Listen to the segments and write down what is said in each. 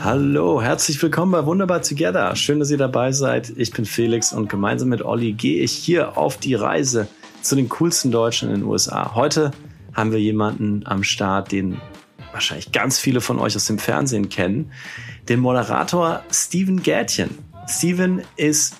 Hallo, herzlich willkommen bei Wunderbar Together. Schön, dass ihr dabei seid. Ich bin Felix und gemeinsam mit Olli gehe ich hier auf die Reise zu den coolsten Deutschen in den USA. Heute haben wir jemanden am Start, den wahrscheinlich ganz viele von euch aus dem Fernsehen kennen, den Moderator Steven Gätchen. Steven ist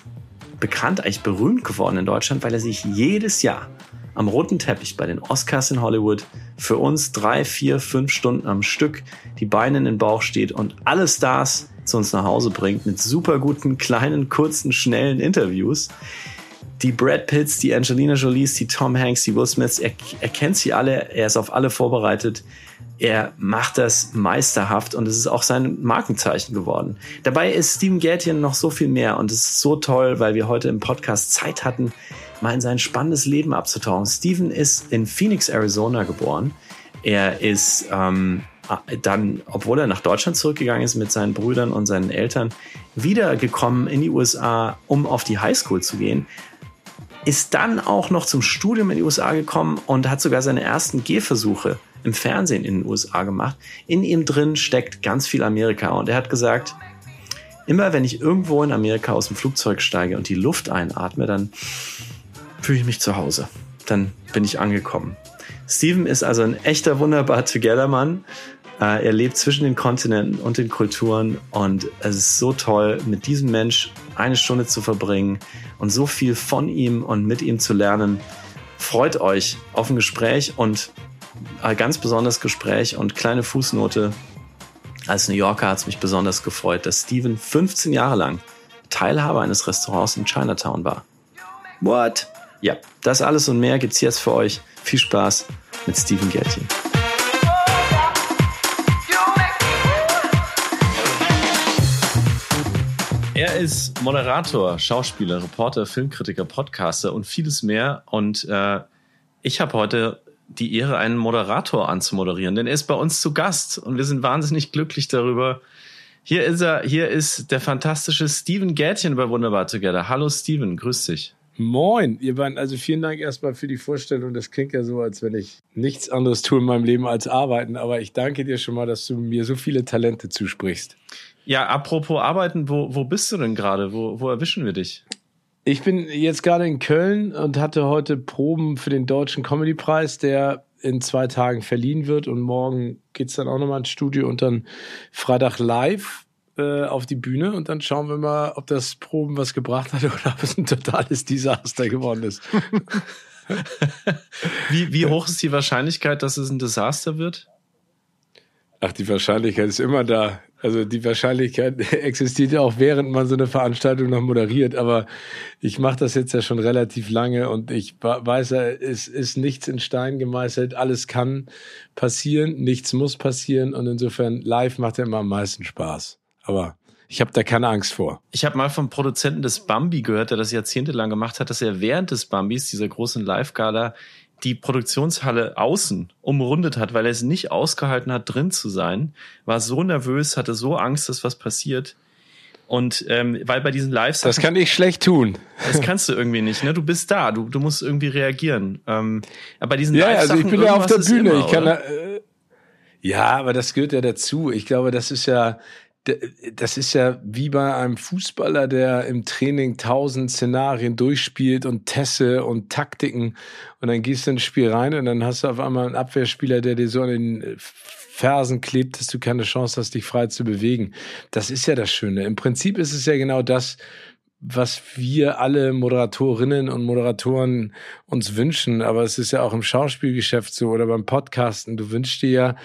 bekannt, eigentlich berühmt geworden in Deutschland, weil er sich jedes Jahr am roten Teppich bei den Oscars in Hollywood für uns drei, vier, fünf Stunden am Stück die Beine in den Bauch steht und alle Stars zu uns nach Hause bringt mit super guten, kleinen, kurzen, schnellen Interviews. Die Brad Pitts, die Angelina Jolies, die Tom Hanks, die Will Smiths, er, er kennt sie alle, er ist auf alle vorbereitet. Er macht das meisterhaft und es ist auch sein Markenzeichen geworden. Dabei ist Steven Gätjen noch so viel mehr und es ist so toll, weil wir heute im Podcast Zeit hatten, mal in sein spannendes Leben abzutauchen. Steven ist in Phoenix, Arizona geboren. Er ist ähm, dann, obwohl er nach Deutschland zurückgegangen ist mit seinen Brüdern und seinen Eltern, wiedergekommen in die USA, um auf die Highschool zu gehen. Ist dann auch noch zum Studium in die USA gekommen und hat sogar seine ersten Gehversuche im Fernsehen in den USA gemacht. In ihm drin steckt ganz viel Amerika und er hat gesagt, immer wenn ich irgendwo in Amerika aus dem Flugzeug steige und die Luft einatme, dann fühle ich mich zu Hause. Dann bin ich angekommen. Steven ist also ein echter wunderbar Together-Mann. Äh, er lebt zwischen den Kontinenten und den Kulturen und es ist so toll, mit diesem Mensch eine Stunde zu verbringen und so viel von ihm und mit ihm zu lernen. Freut euch auf ein Gespräch und ein ganz besonderes Gespräch und kleine Fußnote. Als New Yorker hat es mich besonders gefreut, dass Steven 15 Jahre lang Teilhaber eines Restaurants in Chinatown war. What? Ja, das alles und mehr gibt's jetzt für euch. Viel Spaß mit Steven Gertchen. Er ist Moderator, Schauspieler, Reporter, Filmkritiker, Podcaster und vieles mehr. Und äh, ich habe heute die Ehre, einen Moderator anzumoderieren, denn er ist bei uns zu Gast und wir sind wahnsinnig glücklich darüber. Hier ist er, hier ist der fantastische Steven Gärtchen bei Wunderbar Together. Hallo Steven, grüß dich. Moin, ihr beiden. Also vielen Dank erstmal für die Vorstellung. Das klingt ja so, als wenn ich nichts anderes tue in meinem Leben als arbeiten. Aber ich danke dir schon mal, dass du mir so viele Talente zusprichst. Ja, apropos arbeiten, wo, wo bist du denn gerade? Wo, wo erwischen wir dich? Ich bin jetzt gerade in Köln und hatte heute Proben für den Deutschen Comedy-Preis, der in zwei Tagen verliehen wird. Und morgen geht's dann auch nochmal ins Studio und dann Freitag live äh, auf die Bühne und dann schauen wir mal, ob das Proben was gebracht hat oder ob es ein totales Desaster geworden ist. wie, wie hoch ist die Wahrscheinlichkeit, dass es ein Desaster wird? Ach, die Wahrscheinlichkeit ist immer da. Also die Wahrscheinlichkeit existiert ja auch, während man so eine Veranstaltung noch moderiert. Aber ich mache das jetzt ja schon relativ lange und ich weiß ja, es ist nichts in Stein gemeißelt. Alles kann passieren, nichts muss passieren. Und insofern live macht ja immer am meisten Spaß. Aber ich habe da keine Angst vor. Ich habe mal vom Produzenten des Bambi gehört, der das jahrzehntelang gemacht hat, dass er während des Bambis, dieser großen Live-Gala, die Produktionshalle außen umrundet hat, weil er es nicht ausgehalten hat, drin zu sein, war so nervös, hatte so Angst, dass was passiert. Und ähm, weil bei diesen live Das kann ich schlecht tun. Das kannst du irgendwie nicht, ne? Du bist da, du, du musst irgendwie reagieren. Ähm, aber bei diesen ja, live also ich bin ja auf der Bühne. Immer, ich kann da, äh, ja, aber das gehört ja dazu. Ich glaube, das ist ja das ist ja wie bei einem Fußballer, der im Training tausend Szenarien durchspielt und Tesse und Taktiken und dann gehst du ins Spiel rein und dann hast du auf einmal einen Abwehrspieler, der dir so an den Fersen klebt, dass du keine Chance hast, dich frei zu bewegen. Das ist ja das Schöne. Im Prinzip ist es ja genau das, was wir alle Moderatorinnen und Moderatoren uns wünschen. Aber es ist ja auch im Schauspielgeschäft so oder beim Podcasten. Du wünschst dir ja,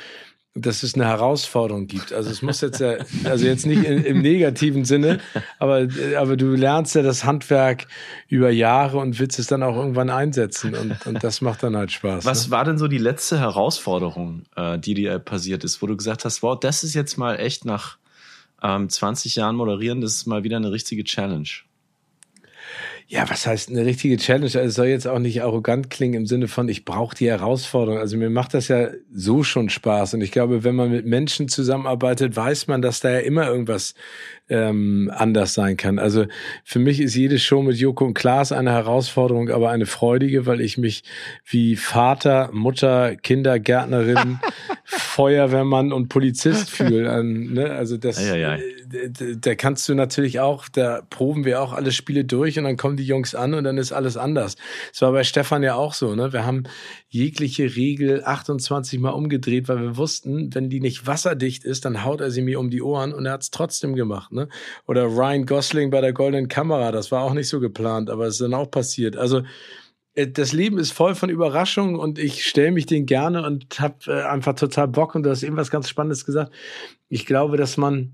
dass es eine Herausforderung gibt. Also es muss jetzt ja, also jetzt nicht in, im negativen Sinne, aber, aber du lernst ja das Handwerk über Jahre und willst es dann auch irgendwann einsetzen und, und das macht dann halt Spaß. Was ne? war denn so die letzte Herausforderung, äh, die dir passiert ist, wo du gesagt hast, wow, das ist jetzt mal echt nach ähm, 20 Jahren moderieren, das ist mal wieder eine richtige Challenge? Ja, was heißt eine richtige Challenge? Also es soll jetzt auch nicht arrogant klingen im Sinne von, ich brauche die Herausforderung. Also mir macht das ja so schon Spaß. Und ich glaube, wenn man mit Menschen zusammenarbeitet, weiß man, dass da ja immer irgendwas ähm, anders sein kann. Also für mich ist jede Show mit Joko und Klaas eine Herausforderung, aber eine freudige, weil ich mich wie Vater, Mutter, Kindergärtnerin, Feuerwehrmann und Polizist fühle. Ne? Also das, ei, ei, ei. Da, kannst du natürlich auch, da proben wir auch alle Spiele durch und dann kommen die Jungs an und dann ist alles anders. Es war bei Stefan ja auch so. Ne? Wir haben jegliche Regel 28 Mal umgedreht, weil wir wussten, wenn die nicht wasserdicht ist, dann haut er sie mir um die Ohren und er hat es trotzdem gemacht. Ne? Oder Ryan Gosling bei der Goldenen Kamera, das war auch nicht so geplant, aber es ist dann auch passiert. Also das Leben ist voll von Überraschungen und ich stelle mich denen gerne und habe äh, einfach total Bock und du hast eben was ganz Spannendes gesagt. Ich glaube, dass man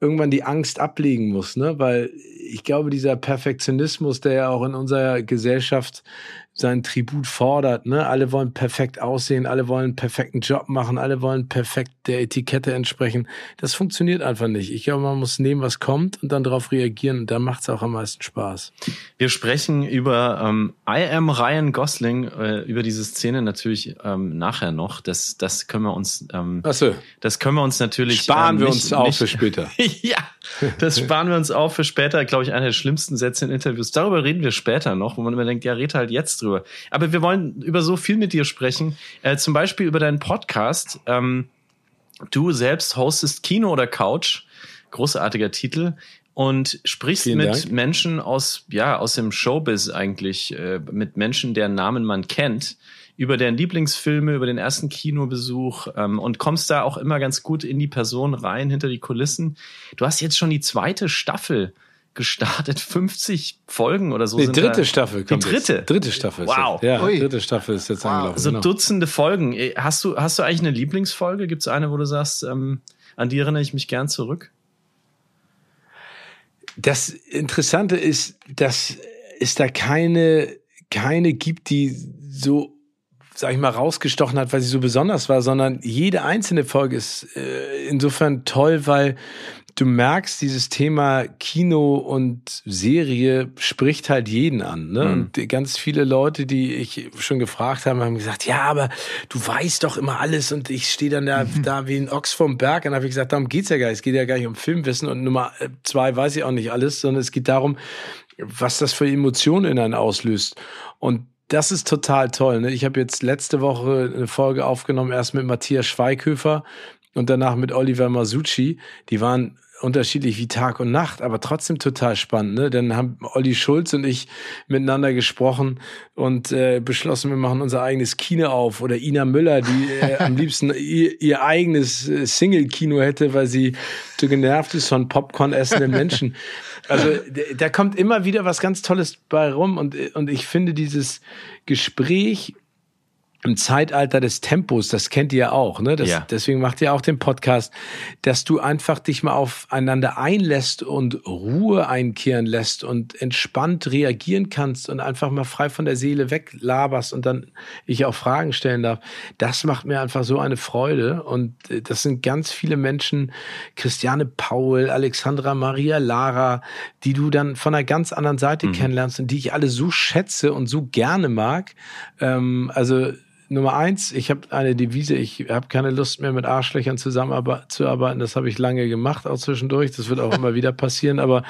irgendwann die Angst ablegen muss, ne? Weil ich glaube, dieser Perfektionismus, der ja auch in unserer Gesellschaft seinen Tribut fordert. Ne? Alle wollen perfekt aussehen, alle wollen einen perfekten Job machen, alle wollen perfekt der Etikette entsprechen. Das funktioniert einfach nicht. Ich glaube, man muss nehmen, was kommt und dann darauf reagieren und da macht es auch am meisten Spaß. Wir sprechen über ähm, I am Ryan Gosling, äh, über diese Szene natürlich ähm, nachher noch. Das, das können wir uns ähm, Ach so. das können wir uns natürlich sparen ähm, wir uns auch für später. ja, das sparen wir uns auch für später, glaube ich, einer der schlimmsten Sätze in Interviews. Darüber reden wir später noch, wo man immer denkt, ja, red halt jetzt drüber drüber. Aber wir wollen über so viel mit dir sprechen. Äh, zum Beispiel über deinen Podcast. Ähm, du selbst hostest Kino oder Couch. Großartiger Titel und sprichst Vielen mit Dank. Menschen aus, ja, aus dem Showbiz eigentlich, äh, mit Menschen, deren Namen man kennt, über deren Lieblingsfilme, über den ersten Kinobesuch ähm, und kommst da auch immer ganz gut in die Person rein, hinter die Kulissen. Du hast jetzt schon die zweite Staffel gestartet. 50 Folgen oder so. Die dritte da. Staffel kommt Die dritte. Jetzt. Dritte Staffel. Wow. ja, Ui. dritte Staffel ist jetzt wow. angelaufen. So genau. Dutzende Folgen. Äh, hast du, hast du eigentlich eine Lieblingsfolge? Gibt es eine, wo du sagst, ähm, an die erinnere ich mich gern zurück? Das Interessante ist, dass es da keine, keine gibt, die so sag ich mal, rausgestochen hat, weil sie so besonders war, sondern jede einzelne Folge ist äh, insofern toll, weil du merkst, dieses Thema Kino und Serie spricht halt jeden an. Ne? Mhm. Und ganz viele Leute, die ich schon gefragt habe, haben gesagt, ja, aber du weißt doch immer alles und ich stehe dann da, mhm. da wie ein Ochs vom Berg. Und dann habe ich gesagt, darum geht's ja gar nicht. Es geht ja gar nicht um Filmwissen und Nummer zwei weiß ich auch nicht alles, sondern es geht darum, was das für Emotionen in einen auslöst. Und das ist total toll. Ne? Ich habe jetzt letzte Woche eine Folge aufgenommen, erst mit Matthias Schweighöfer und danach mit Oliver Masucci. Die waren unterschiedlich wie Tag und Nacht, aber trotzdem total spannend. Ne? Dann haben Olli Schulz und ich miteinander gesprochen und äh, beschlossen, wir machen unser eigenes Kino auf. Oder Ina Müller, die äh, am liebsten ihr, ihr eigenes äh, Single-Kino hätte, weil sie zu genervt ist von Popcorn essenden Menschen. Also da kommt immer wieder was ganz Tolles bei rum und, und ich finde dieses Gespräch im Zeitalter des Tempos, das kennt ihr ja auch, ne? Das, ja. Deswegen macht ihr auch den Podcast, dass du einfach dich mal aufeinander einlässt und Ruhe einkehren lässt und entspannt reagieren kannst und einfach mal frei von der Seele weglaberst und dann ich auch Fragen stellen darf. Das macht mir einfach so eine Freude und äh, das sind ganz viele Menschen, Christiane Paul, Alexandra Maria Lara, die du dann von einer ganz anderen Seite mhm. kennenlernst und die ich alle so schätze und so gerne mag. Ähm, also Nummer eins, ich habe eine Devise, ich habe keine Lust mehr mit Arschlöchern zusammenzuarbeiten. Das habe ich lange gemacht, auch zwischendurch. Das wird auch immer wieder passieren. Aber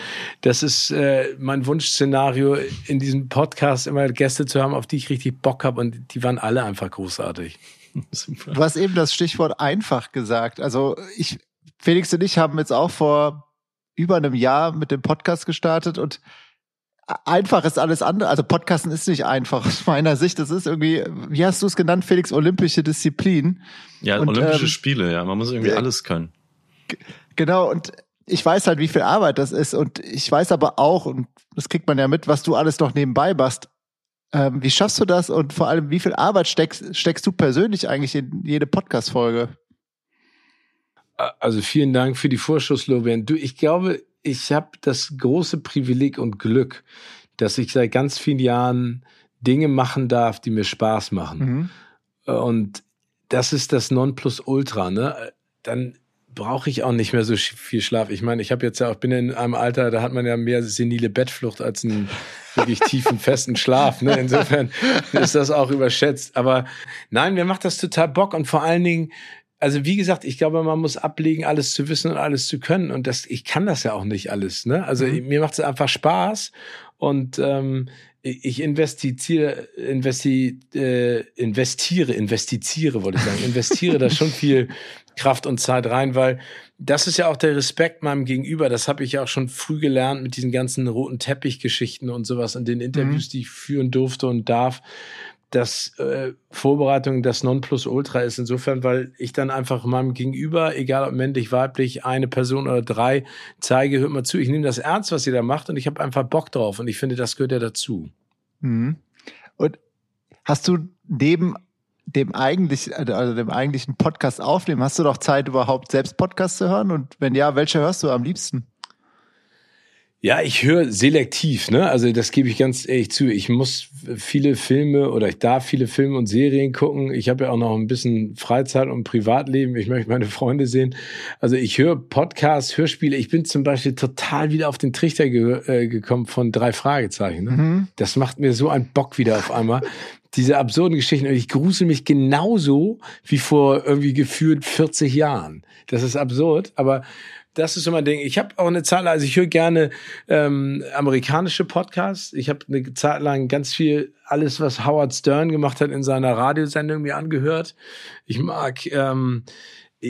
das ist äh, mein Wunschszenario, in diesem Podcast immer Gäste zu haben, auf die ich richtig Bock habe. Und die waren alle einfach großartig. Super. Du hast eben das Stichwort einfach gesagt. Also ich, Felix und ich haben jetzt auch vor über einem Jahr mit dem Podcast gestartet und einfach ist alles andere. Also Podcasten ist nicht einfach aus meiner Sicht. Das ist irgendwie, wie hast du es genannt, Felix, olympische Disziplin. Ja, und, olympische ähm, Spiele, ja. Man muss irgendwie äh, alles können. Genau, und ich weiß halt, wie viel Arbeit das ist. Und ich weiß aber auch, und das kriegt man ja mit, was du alles noch nebenbei machst. Ähm, wie schaffst du das? Und vor allem, wie viel Arbeit steckst, steckst du persönlich eigentlich in jede Podcast-Folge? Also vielen Dank für die Vorschusslorbeeren. Du, ich glaube, ich habe das große Privileg und Glück, dass ich seit ganz vielen Jahren Dinge machen darf, die mir Spaß machen. Mhm. Und das ist das Nonplusultra. Ne? Dann brauche ich auch nicht mehr so viel Schlaf. Ich meine, ich habe jetzt ja auch bin in einem Alter, da hat man ja mehr senile Bettflucht als ein wirklich tiefen, festen Schlaf. Ne? Insofern ist das auch überschätzt. Aber nein, mir macht das total Bock und vor allen Dingen, also wie gesagt, ich glaube, man muss ablegen, alles zu wissen und alles zu können. Und das, ich kann das ja auch nicht alles. Ne? Also mhm. mir macht es einfach Spaß. Und ähm, ich investiere, investi, äh, investiere, investiere, wollte ich sagen, investiere da schon viel Kraft und Zeit rein, weil das ist ja auch der Respekt meinem Gegenüber. Das habe ich ja auch schon früh gelernt mit diesen ganzen roten Teppichgeschichten und sowas und den Interviews, mhm. die ich führen durfte und darf dass äh, Vorbereitung das Nonplusultra ist insofern, weil ich dann einfach meinem Gegenüber, egal ob männlich, weiblich, eine Person oder drei, zeige, hört mal zu, ich nehme das ernst, was ihr da macht und ich habe einfach Bock drauf und ich finde, das gehört ja dazu. Mhm. Und hast du neben dem eigentlich, also dem eigentlichen Podcast aufnehmen, hast du doch Zeit überhaupt selbst Podcasts zu hören? Und wenn ja, welche hörst du am liebsten? Ja, ich höre selektiv, ne? Also das gebe ich ganz ehrlich zu. Ich muss viele Filme oder ich darf viele Filme und Serien gucken. Ich habe ja auch noch ein bisschen Freizeit und Privatleben. Ich möchte meine Freunde sehen. Also ich höre Podcasts, Hörspiele. Ich bin zum Beispiel total wieder auf den Trichter ge äh, gekommen von drei Fragezeichen. Ne? Mhm. Das macht mir so einen Bock wieder auf einmal. Diese absurden Geschichten. Und ich grusel mich genauso wie vor irgendwie gefühlt 40 Jahren. Das ist absurd, aber das ist so mein Ding. Ich habe auch eine lang, also ich höre gerne ähm, amerikanische Podcasts. Ich habe eine Zeit lang ganz viel alles, was Howard Stern gemacht hat in seiner Radiosendung mir angehört. Ich mag, ähm,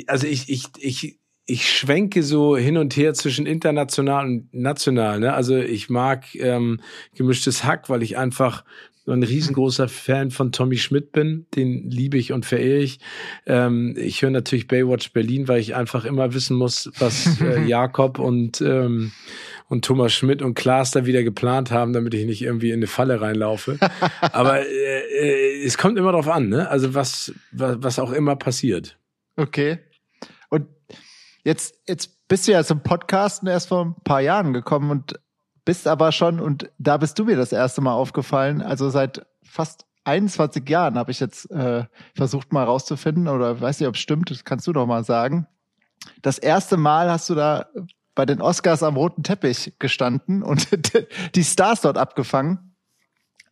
also ich, ich, ich, ich schwenke so hin und her zwischen international und national. Ne? Also ich mag ähm, gemischtes Hack, weil ich einfach ein riesengroßer Fan von Tommy Schmidt bin. Den liebe ich und verehre ich. Ähm, ich höre natürlich Baywatch Berlin, weil ich einfach immer wissen muss, was äh, Jakob und ähm, und Thomas Schmidt und Klaas da wieder geplant haben, damit ich nicht irgendwie in eine Falle reinlaufe. Aber äh, äh, es kommt immer drauf an, ne? Also was, was, was auch immer passiert. Okay. Und jetzt, jetzt bist du ja zum Podcasten erst vor ein paar Jahren gekommen und bist aber schon, und da bist du mir das erste Mal aufgefallen, also seit fast 21 Jahren habe ich jetzt äh, versucht mal rauszufinden, oder weiß nicht, ob es stimmt, das kannst du doch mal sagen. Das erste Mal hast du da bei den Oscars am roten Teppich gestanden und die Stars dort abgefangen.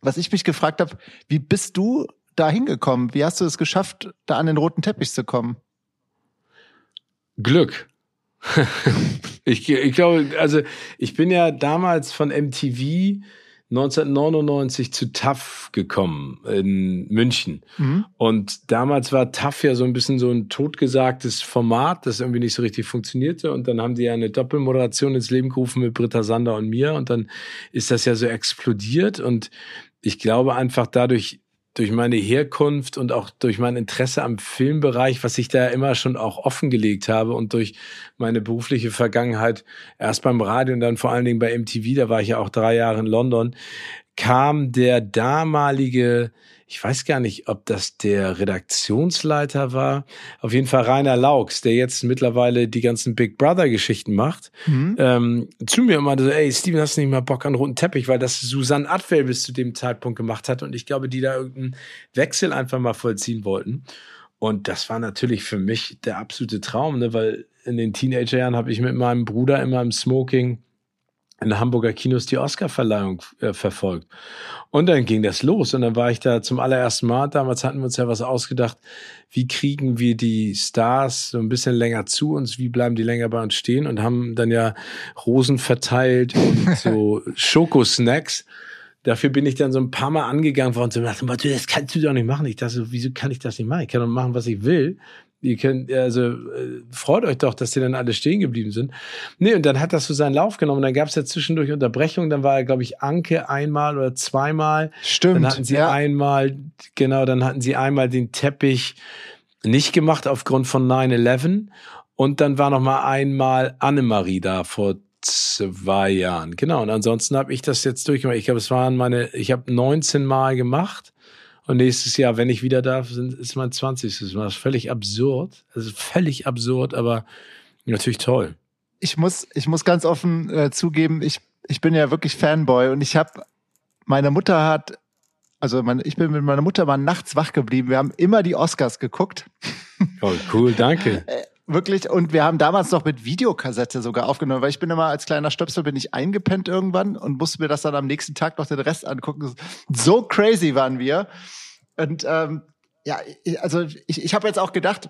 Was ich mich gefragt habe, wie bist du da hingekommen? Wie hast du es geschafft, da an den roten Teppich zu kommen? Glück. Ich, ich glaube, also ich bin ja damals von MTV 1999 zu TAF gekommen in München. Mhm. Und damals war TAF ja so ein bisschen so ein totgesagtes Format, das irgendwie nicht so richtig funktionierte. Und dann haben die ja eine Doppelmoderation ins Leben gerufen mit Britta Sander und mir. Und dann ist das ja so explodiert. Und ich glaube einfach dadurch durch meine Herkunft und auch durch mein Interesse am Filmbereich, was ich da immer schon auch offengelegt habe und durch meine berufliche Vergangenheit erst beim Radio und dann vor allen Dingen bei MTV, da war ich ja auch drei Jahre in London, kam der damalige ich weiß gar nicht, ob das der Redaktionsleiter war. Auf jeden Fall Rainer Laux, der jetzt mittlerweile die ganzen Big Brother Geschichten macht, mhm. ähm, zu mir und meinte so, ey, Steven, hast du nicht mal Bock an roten Teppich? Weil das Susanne Atwell bis zu dem Zeitpunkt gemacht hat und ich glaube, die da irgendeinen Wechsel einfach mal vollziehen wollten. Und das war natürlich für mich der absolute Traum, ne? weil in den Teenagerjahren habe ich mit meinem Bruder immer im Smoking in der Hamburger Kinos die Oscarverleihung äh, verfolgt. Und dann ging das los und dann war ich da zum allerersten Mal. Damals hatten wir uns ja was ausgedacht. Wie kriegen wir die Stars so ein bisschen länger zu uns? Wie bleiben die länger bei uns stehen? Und haben dann ja Rosen verteilt und so Schokosnacks. Dafür bin ich dann so ein paar Mal angegangen worden und dachte, das kannst du doch nicht machen. Ich dachte, wieso kann ich das nicht machen? Ich kann doch machen, was ich will ihr könnt, also äh, freut euch doch, dass die dann alle stehen geblieben sind. Nee, und dann hat das so seinen Lauf genommen. Dann gab es ja zwischendurch Unterbrechungen. Dann war, glaube ich, Anke einmal oder zweimal. Stimmt. Dann hatten sie ja. einmal, genau, dann hatten sie einmal den Teppich nicht gemacht aufgrund von 9-11. Und dann war noch mal einmal Annemarie da vor zwei Jahren. Genau. Und ansonsten habe ich das jetzt durchgemacht. Ich glaube, es waren meine, ich habe 19 Mal gemacht. Und nächstes Jahr, wenn ich wieder darf, ist mein 20. Das ist völlig absurd. Also völlig absurd, aber natürlich toll. Ich muss, ich muss ganz offen äh, zugeben, ich, ich bin ja wirklich Fanboy und ich habe, meine Mutter hat, also meine, ich bin mit meiner Mutter mal nachts wach geblieben. Wir haben immer die Oscars geguckt. Oh, cool, danke. wirklich. Und wir haben damals noch mit Videokassette sogar aufgenommen, weil ich bin immer als kleiner Stöpsel bin ich eingepennt irgendwann und musste mir das dann am nächsten Tag noch den Rest angucken. So crazy waren wir. Und ähm, ja, also ich, ich habe jetzt auch gedacht,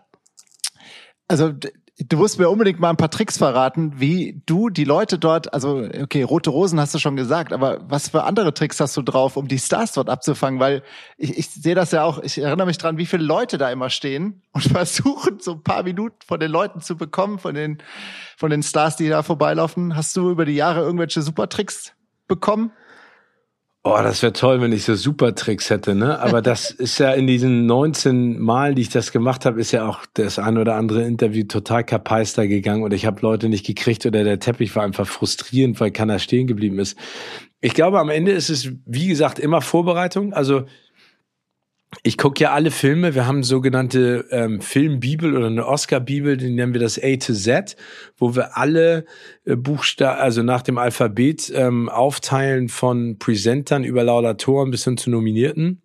also du musst mir unbedingt mal ein paar Tricks verraten, wie du die Leute dort, also okay, rote Rosen hast du schon gesagt, aber was für andere Tricks hast du drauf, um die Stars dort abzufangen? Weil ich, ich sehe das ja auch, ich erinnere mich dran, wie viele Leute da immer stehen und versuchen, so ein paar Minuten von den Leuten zu bekommen, von den, von den Stars, die da vorbeilaufen. Hast du über die Jahre irgendwelche Supertricks bekommen? Oh, das wäre toll, wenn ich so super Tricks hätte, ne? Aber das ist ja in diesen 19 Malen, die ich das gemacht habe, ist ja auch das ein oder andere Interview total kapeister gegangen und ich habe Leute nicht gekriegt oder der Teppich war einfach frustrierend, weil keiner stehen geblieben ist. Ich glaube, am Ende ist es, wie gesagt, immer Vorbereitung. Also ich gucke ja alle Filme. Wir haben sogenannte ähm, Filmbibel oder eine Oscar-Bibel, die nennen wir das A to Z, wo wir alle äh, Buchstaben, also nach dem Alphabet ähm, aufteilen von Presentern über Laudatoren bis hin zu Nominierten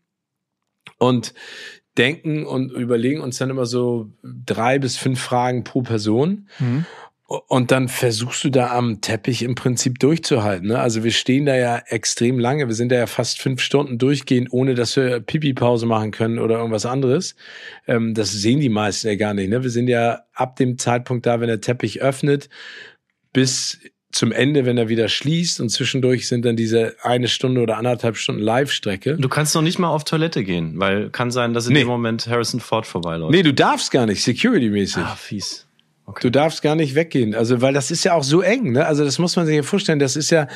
und denken und überlegen uns dann immer so drei bis fünf Fragen pro Person. Mhm. Und dann versuchst du da am Teppich im Prinzip durchzuhalten. Ne? Also wir stehen da ja extrem lange. Wir sind da ja fast fünf Stunden durchgehend, ohne dass wir Pipi-Pause machen können oder irgendwas anderes. Ähm, das sehen die meisten ja gar nicht. Ne? Wir sind ja ab dem Zeitpunkt da, wenn der Teppich öffnet, bis zum Ende, wenn er wieder schließt und zwischendurch sind dann diese eine Stunde oder anderthalb Stunden Live-Strecke. Du kannst noch nicht mal auf Toilette gehen, weil kann sein, dass in nee. dem Moment Harrison Ford vorbeiläuft. Nee, du darfst gar nicht, security-mäßig. Ah, fies. Okay. Du darfst gar nicht weggehen. Also, weil das ist ja auch so eng, ne? Also, das muss man sich ja vorstellen. Das ist ja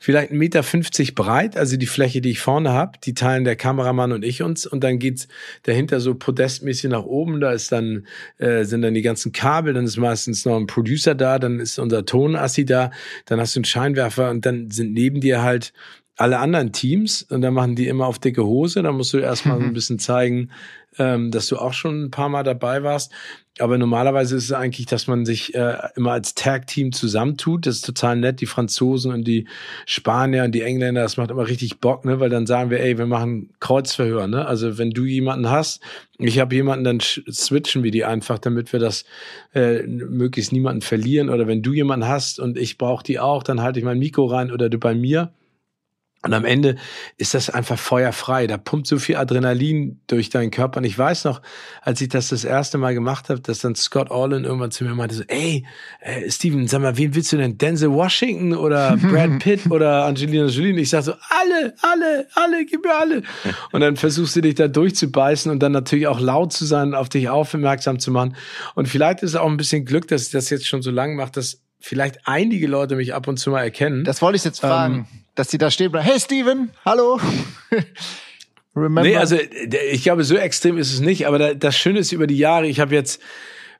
vielleicht 1,50 Meter breit, also die Fläche, die ich vorne habe, die teilen der Kameramann und ich uns. Und dann geht's dahinter so podestmäßig nach oben. Da ist dann, äh, sind dann die ganzen Kabel, dann ist meistens noch ein Producer da, dann ist unser Tonassi da, dann hast du einen Scheinwerfer und dann sind neben dir halt alle anderen Teams und dann machen die immer auf dicke Hose. Da musst du erstmal mhm. ein bisschen zeigen, ähm, dass du auch schon ein paar Mal dabei warst. Aber normalerweise ist es eigentlich, dass man sich äh, immer als Tag-Team zusammentut. Das ist total nett. Die Franzosen und die Spanier und die Engländer, das macht immer richtig Bock, ne? Weil dann sagen wir, ey, wir machen Kreuzverhör, ne? Also wenn du jemanden hast, ich habe jemanden, dann switchen wir die einfach, damit wir das äh, möglichst niemanden verlieren. Oder wenn du jemanden hast und ich brauche die auch, dann halte ich mein Mikro rein oder du bei mir. Und am Ende ist das einfach feuerfrei. Da pumpt so viel Adrenalin durch deinen Körper. Und ich weiß noch, als ich das das erste Mal gemacht habe, dass dann Scott Orlin irgendwann zu mir meinte so, ey, äh, Steven, sag mal, wen willst du denn? Denzel Washington oder Brad Pitt oder Angelina Jolie? Und ich sag so, alle, alle, alle, gib mir alle. Und dann versuchst du dich da durchzubeißen und dann natürlich auch laut zu sein, auf dich aufmerksam zu machen. Und vielleicht ist es auch ein bisschen Glück, dass ich das jetzt schon so lange mache, dass vielleicht einige Leute mich ab und zu mal erkennen. Das wollte ich jetzt fragen. Ähm, dass die da stehen bleiben. Hey Steven, hallo. Remember? Nee, also ich glaube, so extrem ist es nicht, aber das Schöne ist über die Jahre, ich habe jetzt,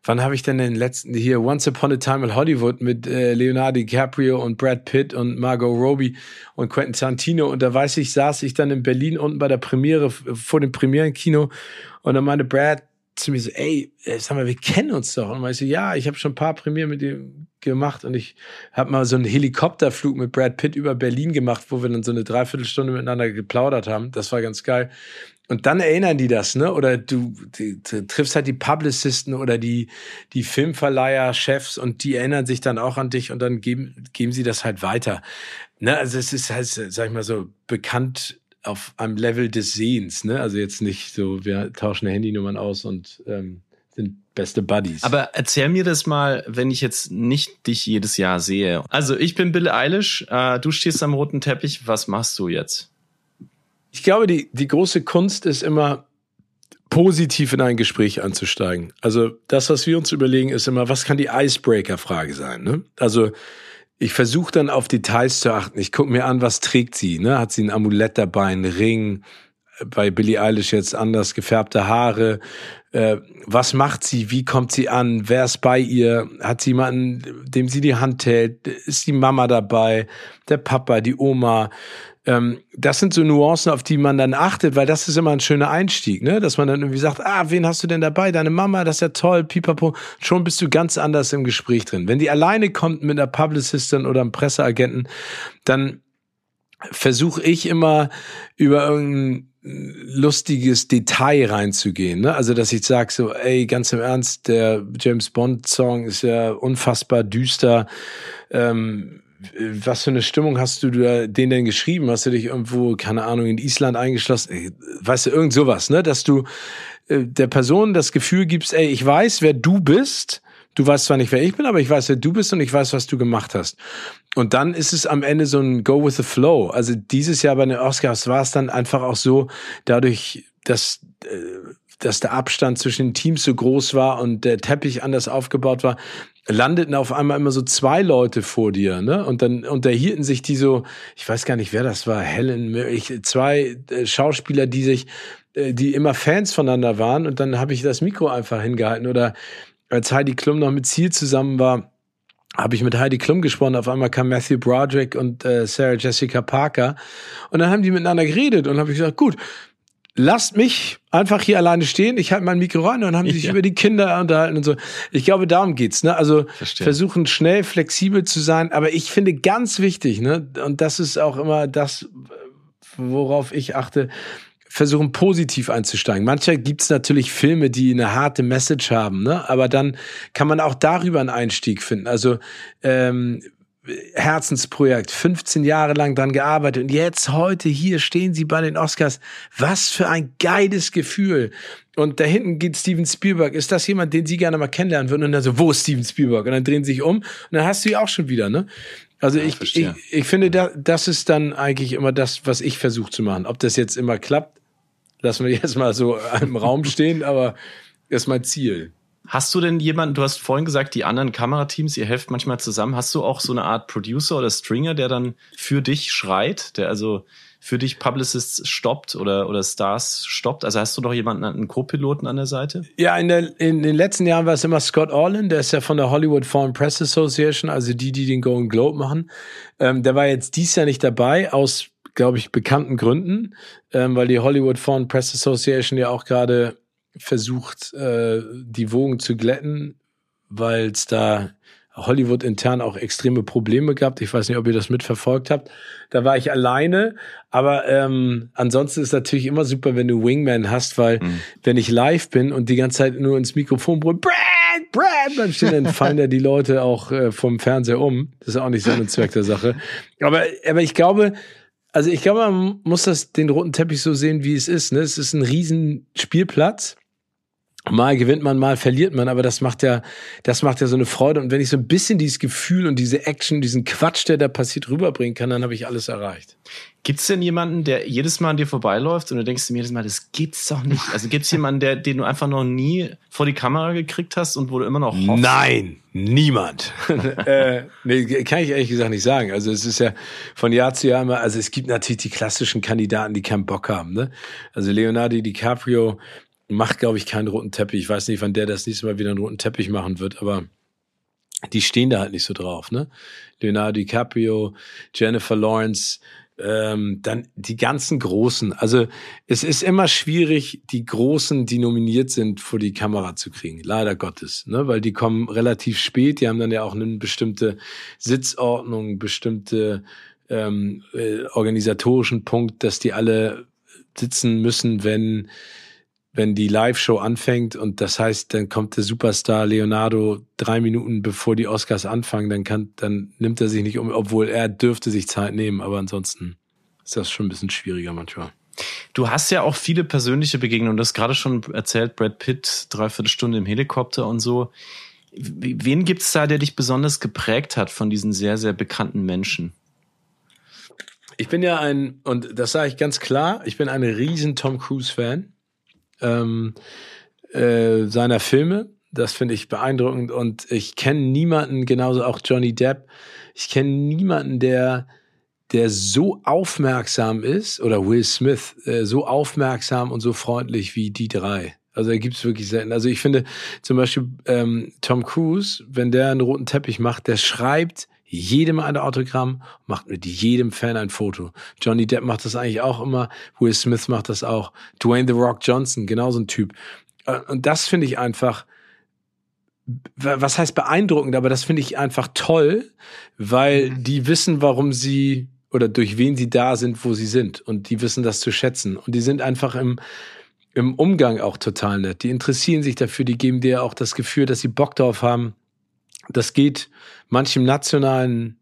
wann habe ich denn den letzten hier, Once Upon a Time in Hollywood mit äh, Leonardo DiCaprio und Brad Pitt und Margot Robbie und Quentin Tarantino und da weiß ich, saß ich dann in Berlin unten bei der Premiere, vor dem Premierenkino und dann meinte Brad zu mir so, ey, äh, sag mal, wir kennen uns doch. Und ich so, ja, ich habe schon ein paar Premiere mit ihm gemacht und ich habe mal so einen Helikopterflug mit Brad Pitt über Berlin gemacht, wo wir dann so eine Dreiviertelstunde miteinander geplaudert haben. Das war ganz geil. Und dann erinnern die das, ne? Oder du, du, du triffst halt die Publicisten oder die, die Filmverleiher, Chefs und die erinnern sich dann auch an dich und dann geben, geben sie das halt weiter. Ne? Also es ist halt, sag ich mal so, bekannt auf einem Level des Sehens, ne? Also jetzt nicht so, wir tauschen Handynummern aus und ähm, sind beste Buddies. Aber erzähl mir das mal, wenn ich jetzt nicht dich jedes Jahr sehe. Also ich bin Bill Eilish, äh, du stehst am roten Teppich, was machst du jetzt? Ich glaube, die, die große Kunst ist immer, positiv in ein Gespräch anzusteigen. Also das, was wir uns überlegen, ist immer, was kann die Icebreaker-Frage sein? Ne? Also ich versuche dann auf Details zu achten. Ich gucke mir an, was trägt sie. Ne? Hat sie ein Amulett dabei, einen Ring? Bei Billie Eilish jetzt anders gefärbte Haare. Äh, was macht sie? Wie kommt sie an? Wer ist bei ihr? Hat sie jemanden, dem sie die Hand hält? Ist die Mama dabei? Der Papa, die Oma? Ähm, das sind so Nuancen, auf die man dann achtet, weil das ist immer ein schöner Einstieg, ne? Dass man dann irgendwie sagt, ah, wen hast du denn dabei? Deine Mama, das ist ja toll, pipapo. Schon bist du ganz anders im Gespräch drin. Wenn die alleine kommt mit einer Publicistin oder einem Presseagenten, dann versuche ich immer über irgendeinen lustiges Detail reinzugehen. Ne? Also, dass ich sage so, ey, ganz im Ernst, der James Bond-Song ist ja unfassbar düster. Ähm, was für eine Stimmung hast du da, den denn geschrieben? Hast du dich irgendwo, keine Ahnung, in Island eingeschlossen? Weißt du, irgend sowas, ne? Dass du äh, der Person das Gefühl gibst, ey, ich weiß, wer du bist. Du weißt zwar nicht, wer ich bin, aber ich weiß, wer du bist und ich weiß, was du gemacht hast. Und dann ist es am Ende so ein Go with the Flow. Also dieses Jahr bei den Oscars war es dann einfach auch so, dadurch, dass äh, dass der Abstand zwischen den Teams so groß war und der Teppich anders aufgebaut war, landeten auf einmal immer so zwei Leute vor dir, ne? Und dann unterhielten sich die so, ich weiß gar nicht, wer das war, Helen, ich, zwei äh, Schauspieler, die sich, äh, die immer Fans voneinander waren und dann habe ich das Mikro einfach hingehalten. Oder als Heidi Klum noch mit Ziel zusammen war, habe ich mit Heidi Klum gesprochen, auf einmal kam Matthew Broderick und äh, Sarah Jessica Parker und dann haben die miteinander geredet und habe ich gesagt, gut, lasst mich einfach hier alleine stehen, ich halte mein Mikro rein und dann haben sich über die Kinder unterhalten und so. Ich glaube, darum geht's, ne? Also Verstehe. versuchen schnell flexibel zu sein, aber ich finde ganz wichtig, ne? Und das ist auch immer das, worauf ich achte, versuchen positiv einzusteigen. Mancher gibt's natürlich Filme, die eine harte Message haben, ne? aber dann kann man auch darüber einen Einstieg finden. Also ähm, Herzensprojekt, 15 Jahre lang dran gearbeitet und jetzt heute hier stehen sie bei den Oscars. Was für ein geiles Gefühl. Und da hinten geht Steven Spielberg. Ist das jemand, den Sie gerne mal kennenlernen würden? Und dann so, wo ist Steven Spielberg? Und dann drehen sie sich um und dann hast du ihn auch schon wieder, ne? Also ja, ich, ich, ich finde, da, das ist dann eigentlich immer das, was ich versuche zu machen. Ob das jetzt immer klappt, lassen wir jetzt mal so im Raum stehen, aber das ist mein Ziel. Hast du denn jemanden, du hast vorhin gesagt, die anderen Kamerateams, ihr helft manchmal zusammen. Hast du auch so eine Art Producer oder Stringer, der dann für dich schreit, der also für dich Publicists stoppt oder, oder Stars stoppt? Also hast du noch jemanden, einen Co-Piloten an der Seite? Ja, in, der, in den letzten Jahren war es immer Scott Orland, der ist ja von der Hollywood Foreign Press Association, also die, die den Golden Globe machen. Ähm, der war jetzt dies Jahr nicht dabei, aus, glaube ich, bekannten Gründen, ähm, weil die Hollywood Foreign Press Association ja auch gerade versucht, äh, die Wogen zu glätten, weil es da Hollywood intern auch extreme Probleme gab. Ich weiß nicht, ob ihr das mitverfolgt habt. Da war ich alleine, aber ähm, ansonsten ist natürlich immer super, wenn du Wingman hast, weil mhm. wenn ich live bin und die ganze Zeit nur ins Mikrofon brülle, Brad, Brad, dann stehen dann fallen ja die Leute auch äh, vom Fernseher um. Das ist auch nicht Sinn und Zweck der Sache. Aber, aber ich glaube, also ich glaube, man muss das den roten Teppich so sehen, wie es ist. Ne? Es ist ein riesen Spielplatz Mal gewinnt man, mal verliert man, aber das macht ja, das macht ja so eine Freude. Und wenn ich so ein bisschen dieses Gefühl und diese Action, diesen Quatsch, der da passiert, rüberbringen kann, dann habe ich alles erreicht. Gibt's denn jemanden, der jedes Mal an dir vorbeiläuft und du denkst dir jedes Mal, das gibt's doch nicht? Also gibt's jemanden, der, den du einfach noch nie vor die Kamera gekriegt hast und wo du immer noch hoffst? Nein, niemand. äh, nee, kann ich ehrlich gesagt nicht sagen. Also es ist ja von Jahr zu Jahr immer, also es gibt natürlich die klassischen Kandidaten, die keinen Bock haben. Ne? Also Leonardo DiCaprio macht, glaube ich, keinen roten Teppich. Ich weiß nicht, wann der das nächste Mal wieder einen roten Teppich machen wird, aber die stehen da halt nicht so drauf, ne? Leonardo DiCaprio, Jennifer Lawrence, ähm, dann die ganzen Großen. Also es ist immer schwierig, die Großen, die nominiert sind, vor die Kamera zu kriegen. Leider Gottes, ne? Weil die kommen relativ spät. Die haben dann ja auch eine bestimmte Sitzordnung, bestimmte ähm, äh, organisatorischen Punkt, dass die alle sitzen müssen, wenn wenn die Live-Show anfängt und das heißt, dann kommt der Superstar Leonardo drei Minuten bevor die Oscars anfangen, dann kann, dann nimmt er sich nicht um, obwohl er dürfte sich Zeit nehmen, aber ansonsten ist das schon ein bisschen schwieriger manchmal. Du hast ja auch viele persönliche Begegnungen. Du hast gerade schon erzählt, Brad Pitt, dreiviertel Stunde im Helikopter und so. Wen gibt's da, der dich besonders geprägt hat von diesen sehr, sehr bekannten Menschen? Ich bin ja ein, und das sage ich ganz klar, ich bin ein riesen Tom Cruise-Fan ähm, äh, seiner Filme. Das finde ich beeindruckend und ich kenne niemanden, genauso auch Johnny Depp, ich kenne niemanden, der der so aufmerksam ist, oder Will Smith, äh, so aufmerksam und so freundlich wie die drei. Also da gibt's wirklich selten. Also ich finde zum Beispiel ähm, Tom Cruise, wenn der einen roten Teppich macht, der schreibt jedem ein Autogramm, macht mit jedem Fan ein Foto. Johnny Depp macht das eigentlich auch immer, Will Smith macht das auch, Dwayne The Rock Johnson, genauso ein Typ. Äh, und das finde ich einfach, was heißt beeindruckend, aber das finde ich einfach toll, weil mhm. die wissen, warum sie oder durch wen sie da sind, wo sie sind. Und die wissen das zu schätzen. Und die sind einfach im, im Umgang auch total nett. Die interessieren sich dafür, die geben dir auch das Gefühl, dass sie Bock drauf haben. Das geht manchem nationalen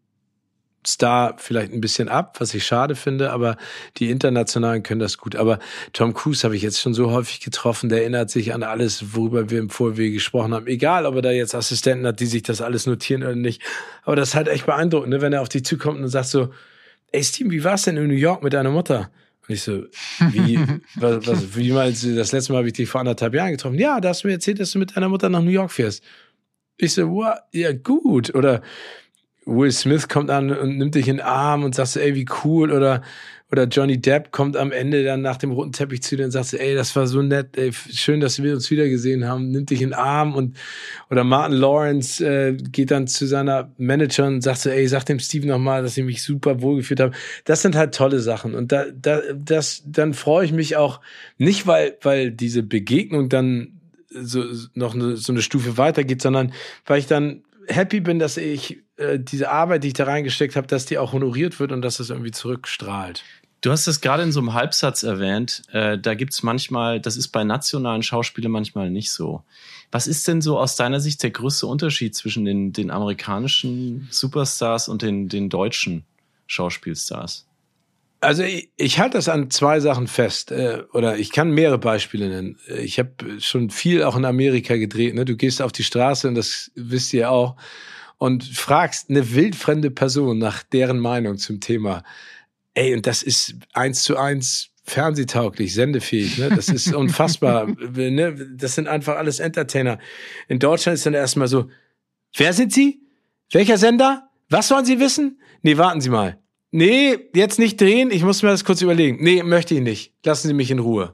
Star vielleicht ein bisschen ab, was ich schade finde, aber die Internationalen können das gut. Aber Tom Cruise habe ich jetzt schon so häufig getroffen, der erinnert sich an alles, worüber wir im Vorwege gesprochen haben. Egal, ob er da jetzt Assistenten hat, die sich das alles notieren oder nicht. Aber das ist halt echt beeindruckend, ne? wenn er auf dich zukommt und sagt so, ey Steve, wie war's denn in New York mit deiner Mutter? Und ich so, wie, was, was, wie meinst du, das letzte Mal habe ich dich vor anderthalb Jahren getroffen. Ja, da hast du mir erzählt, dass du mit deiner Mutter nach New York fährst. Ich so, what? ja, gut. Oder Will Smith kommt an und nimmt dich in den Arm und sagst, ey, wie cool. Oder, oder Johnny Depp kommt am Ende dann nach dem roten Teppich zu dir und sagt, ey, das war so nett, ey, schön, dass wir uns wiedergesehen haben, nimmt dich in den Arm und, oder Martin Lawrence äh, geht dann zu seiner Managerin und sagt so, ey, sag dem Steve nochmal, dass ich mich super wohlgefühlt habe. Das sind halt tolle Sachen. Und da, da, das, dann freue ich mich auch nicht, weil, weil diese Begegnung dann so, noch eine, so eine Stufe weitergeht, sondern weil ich dann happy bin, dass ich äh, diese Arbeit, die ich da reingesteckt habe, dass die auch honoriert wird und dass das irgendwie zurückstrahlt. Du hast es gerade in so einem Halbsatz erwähnt. Äh, da gibt es manchmal, das ist bei nationalen Schauspielern manchmal nicht so. Was ist denn so aus deiner Sicht der größte Unterschied zwischen den, den amerikanischen Superstars und den, den deutschen Schauspielstars? Also ich, ich halte das an zwei Sachen fest, äh, oder ich kann mehrere Beispiele nennen. Ich habe schon viel auch in Amerika gedreht. Ne? Du gehst auf die Straße und das wisst ihr auch und fragst eine wildfremde Person nach deren Meinung zum Thema. Ey, und das ist eins zu eins fernsehtauglich, sendefähig. Ne? Das ist unfassbar. ne? Das sind einfach alles Entertainer. In Deutschland ist dann erstmal so, wer sind Sie? Welcher Sender? Was wollen Sie wissen? Nee, warten Sie mal. Nee, jetzt nicht drehen, ich muss mir das kurz überlegen. Nee, möchte ich nicht. Lassen Sie mich in Ruhe.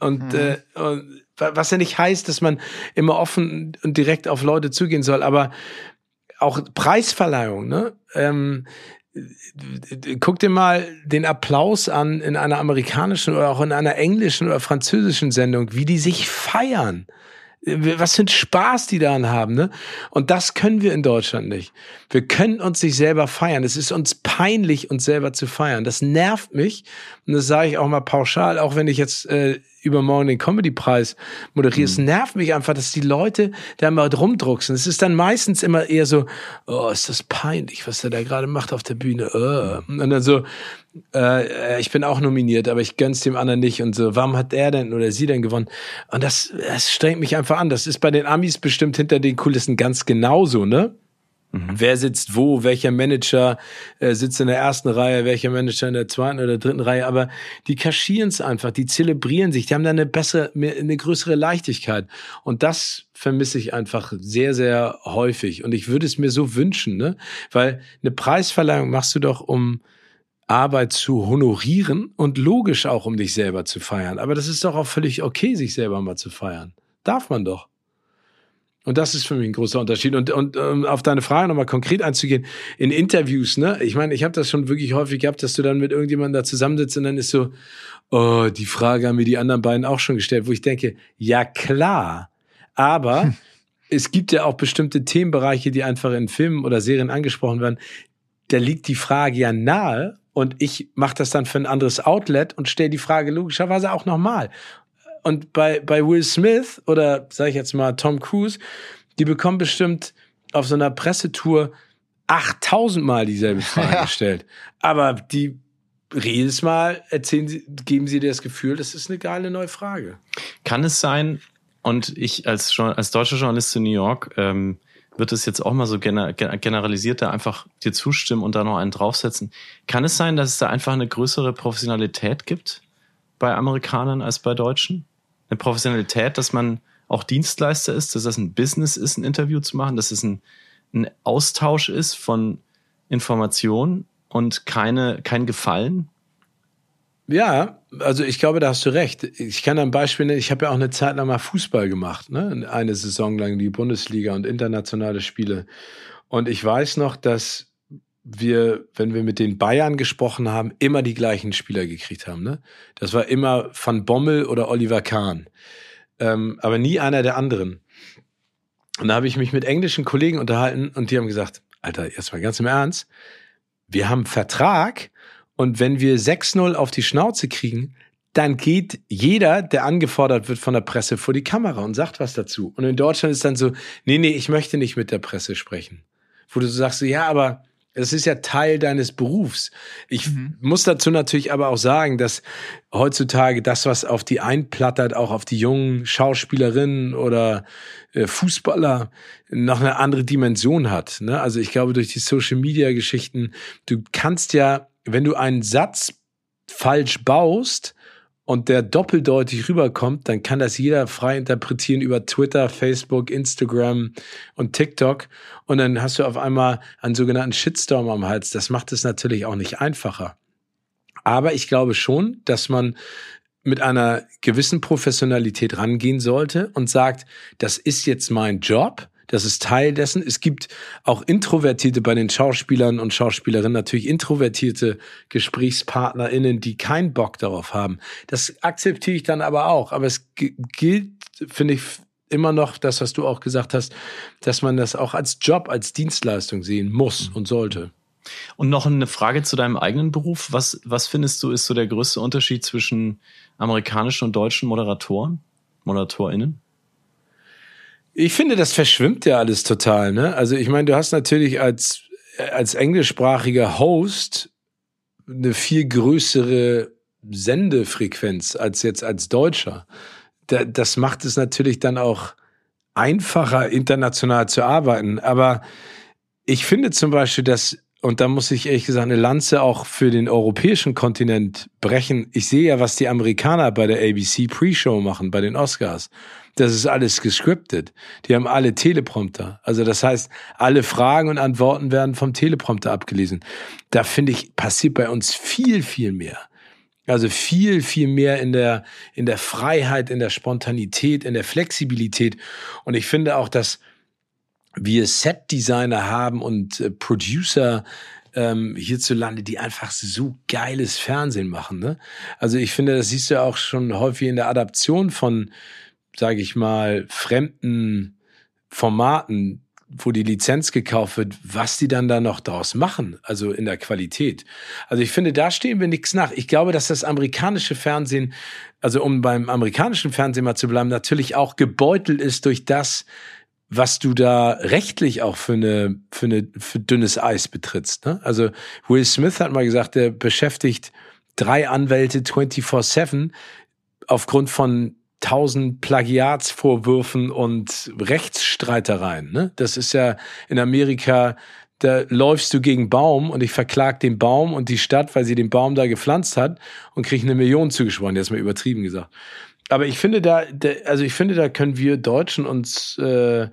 Und, mhm. äh, und was ja nicht heißt, dass man immer offen und direkt auf Leute zugehen soll, aber auch Preisverleihung, ne? Ähm, guck dir mal den Applaus an in einer amerikanischen oder auch in einer englischen oder französischen Sendung, wie die sich feiern was für ein Spaß die daran haben, ne? Und das können wir in Deutschland nicht. Wir können uns nicht selber feiern. Es ist uns peinlich, uns selber zu feiern. Das nervt mich. Und das sage ich auch mal pauschal, auch wenn ich jetzt äh, übermorgen den Comedy-Preis moderiere. Mhm. Es nervt mich einfach, dass die Leute da mal rumdrucksen. Es ist dann meistens immer eher so, oh, ist das peinlich, was der da gerade macht auf der Bühne. Oh. Und dann so, äh, ich bin auch nominiert, aber ich gönn's dem anderen nicht und so. Warum hat er denn oder sie denn gewonnen? Und das, das strengt mich einfach an. Das ist bei den Amis bestimmt hinter den Kulissen ganz genauso, ne? Mhm. Wer sitzt wo, welcher Manager äh, sitzt in der ersten Reihe, welcher Manager in der zweiten oder dritten Reihe, aber die kaschieren es einfach, die zelebrieren sich, die haben da eine bessere, eine größere Leichtigkeit. Und das vermisse ich einfach sehr, sehr häufig. Und ich würde es mir so wünschen, ne? Weil eine Preisverleihung machst du doch, um Arbeit zu honorieren und logisch auch, um dich selber zu feiern. Aber das ist doch auch völlig okay, sich selber mal zu feiern. Darf man doch. Und das ist für mich ein großer Unterschied. Und, und um auf deine Frage nochmal konkret einzugehen, in Interviews, ne? Ich meine, ich habe das schon wirklich häufig gehabt, dass du dann mit irgendjemandem da zusammensitzt und dann ist so, oh, die Frage haben mir die anderen beiden auch schon gestellt, wo ich denke, ja klar, aber hm. es gibt ja auch bestimmte Themenbereiche, die einfach in Filmen oder Serien angesprochen werden. Da liegt die Frage ja nahe und ich mache das dann für ein anderes Outlet und stelle die Frage logischerweise auch nochmal. Und bei, bei Will Smith oder sage ich jetzt mal Tom Cruise, die bekommen bestimmt auf so einer Pressetour 8000 Mal dieselbe Frage ja. gestellt. Aber die jedes Mal erzählen sie, geben sie dir das Gefühl, das ist eine geile neue Frage. Kann es sein, und ich als, als deutscher Journalist in New York ähm, wird es jetzt auch mal so gener generalisiert da einfach dir zustimmen und da noch einen draufsetzen. Kann es sein, dass es da einfach eine größere Professionalität gibt bei Amerikanern als bei Deutschen? Eine Professionalität, dass man auch Dienstleister ist, dass das ein Business ist, ein Interview zu machen, dass es ein, ein Austausch ist von Informationen und keine, kein Gefallen? Ja, also ich glaube, da hast du recht. Ich kann ein Beispiel nennen. Ich habe ja auch eine Zeit lang mal Fußball gemacht, ne? Eine Saison lang die Bundesliga und internationale Spiele. Und ich weiß noch, dass wir, wenn wir mit den Bayern gesprochen haben, immer die gleichen Spieler gekriegt haben. Ne? Das war immer Van Bommel oder Oliver Kahn. Ähm, aber nie einer der anderen. Und da habe ich mich mit englischen Kollegen unterhalten und die haben gesagt, Alter, erstmal ganz im Ernst, wir haben Vertrag Und wenn wir 6-0 auf die Schnauze kriegen, dann geht jeder, der angefordert wird von der Presse, vor die Kamera und sagt was dazu. Und in Deutschland ist dann so, nee, nee, ich möchte nicht mit der Presse sprechen. Wo du so sagst, ja, aber es ist ja Teil deines Berufs. Ich mhm. muss dazu natürlich aber auch sagen, dass heutzutage das, was auf die einplattert, auch auf die jungen Schauspielerinnen oder äh, Fußballer, noch eine andere Dimension hat. Ne? Also ich glaube, durch die Social-Media-Geschichten, du kannst ja, wenn du einen Satz falsch baust, und der doppeldeutig rüberkommt, dann kann das jeder frei interpretieren über Twitter, Facebook, Instagram und TikTok. Und dann hast du auf einmal einen sogenannten Shitstorm am Hals. Das macht es natürlich auch nicht einfacher. Aber ich glaube schon, dass man mit einer gewissen Professionalität rangehen sollte und sagt, das ist jetzt mein Job das ist Teil dessen. Es gibt auch Introvertierte bei den Schauspielern und Schauspielerinnen, natürlich introvertierte GesprächspartnerInnen, die keinen Bock darauf haben. Das akzeptiere ich dann aber auch. Aber es gilt, finde ich, immer noch das, was du auch gesagt hast, dass man das auch als Job, als Dienstleistung sehen muss und sollte. Und noch eine Frage zu deinem eigenen Beruf. Was, was findest du ist so der größte Unterschied zwischen amerikanischen und deutschen Moderatoren, ModeratorInnen? Ich finde, das verschwimmt ja alles total. Ne? Also ich meine, du hast natürlich als, als englischsprachiger Host eine viel größere Sendefrequenz als jetzt als Deutscher. das macht es natürlich dann auch einfacher, international zu arbeiten. Aber ich finde zum Beispiel, dass und da muss ich ehrlich gesagt eine Lanze auch für den europäischen Kontinent brechen. Ich sehe ja, was die Amerikaner bei der ABC Pre-Show machen, bei den Oscars. Das ist alles gescriptet. Die haben alle Teleprompter. Also das heißt, alle Fragen und Antworten werden vom Teleprompter abgelesen. Da finde ich, passiert bei uns viel, viel mehr. Also viel, viel mehr in der, in der Freiheit, in der Spontanität, in der Flexibilität. Und ich finde auch, dass wir Set-Designer haben und äh, Producer ähm, hierzulande, die einfach so geiles Fernsehen machen. Ne? Also ich finde, das siehst du auch schon häufig in der Adaption von, sage ich mal, fremden Formaten, wo die Lizenz gekauft wird, was die dann da noch draus machen, also in der Qualität. Also ich finde, da stehen wir nichts nach. Ich glaube, dass das amerikanische Fernsehen, also um beim amerikanischen Fernsehen mal zu bleiben, natürlich auch gebeutelt ist durch das, was du da rechtlich auch für eine für eine für dünnes Eis betrittst. Ne? Also Will Smith hat mal gesagt, der beschäftigt drei Anwälte 24/7 aufgrund von tausend Plagiatsvorwürfen und Rechtsstreitereien. Ne? Das ist ja in Amerika, da läufst du gegen Baum und ich verklag den Baum und die Stadt, weil sie den Baum da gepflanzt hat und krieg eine Million zugesprochen. Jetzt mal übertrieben gesagt aber ich finde da, also ich finde, da können wir Deutschen uns äh, äh,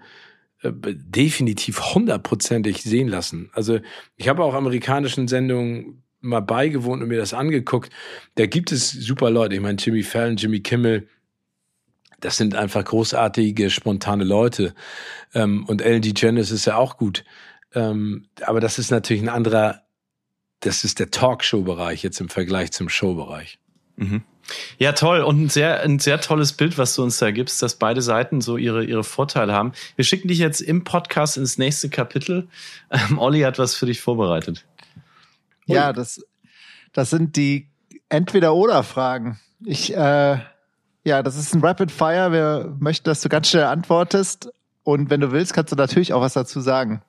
definitiv hundertprozentig sehen lassen. Also ich habe auch amerikanischen Sendungen mal beigewohnt und mir das angeguckt. Da gibt es super Leute. Ich meine, Jimmy Fallon, Jimmy Kimmel, das sind einfach großartige, spontane Leute. Ähm, und Ellen DeGeneres ist ja auch gut. Ähm, aber das ist natürlich ein anderer, das ist der Talkshow-Bereich jetzt im Vergleich zum Showbereich. Mhm. Ja, toll. Und ein sehr, ein sehr tolles Bild, was du uns da gibst, dass beide Seiten so ihre, ihre Vorteile haben. Wir schicken dich jetzt im Podcast ins nächste Kapitel. Ähm, Olli hat was für dich vorbereitet. Ja, das, das sind die Entweder-Oder-Fragen. Ich, äh, ja, das ist ein Rapid Fire. Wir möchten, dass du ganz schnell antwortest. Und wenn du willst, kannst du natürlich auch was dazu sagen.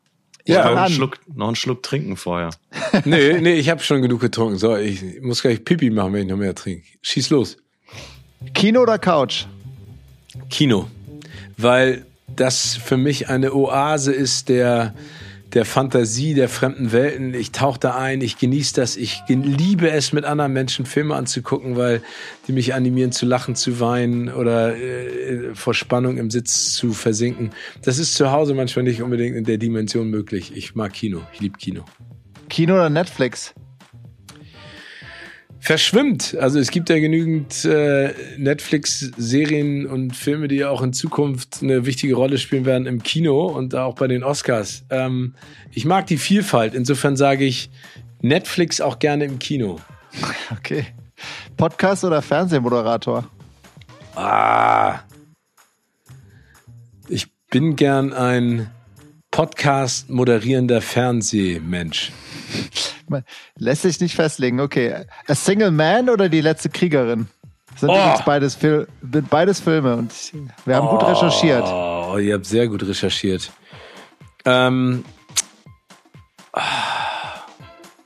Ja, noch einen, Schluck, noch einen Schluck trinken vorher. nee, nee, ich habe schon genug getrunken. So, ich muss gleich Pipi machen, wenn ich noch mehr trinke. Schieß los. Kino oder Couch? Kino. Weil das für mich eine Oase ist der der Fantasie der fremden Welten. Ich tauche da ein, ich genieße das, ich liebe es, mit anderen Menschen Filme anzugucken, weil die mich animieren zu lachen, zu weinen oder äh, vor Spannung im Sitz zu versinken. Das ist zu Hause manchmal nicht unbedingt in der Dimension möglich. Ich mag Kino, ich liebe Kino. Kino oder Netflix? Verschwimmt. Also es gibt ja genügend äh, Netflix-Serien und Filme, die ja auch in Zukunft eine wichtige Rolle spielen werden im Kino und auch bei den Oscars. Ähm, ich mag die Vielfalt. Insofern sage ich Netflix auch gerne im Kino. Okay. Podcast oder Fernsehmoderator? Ah. Ich bin gern ein Podcast moderierender Fernsehmensch. Lässt sich nicht festlegen. Okay. A Single Man oder die letzte Kriegerin? Sind oh. beides, Fil beides Filme und wir haben oh, gut recherchiert. Oh, ihr habt sehr gut recherchiert. Ähm,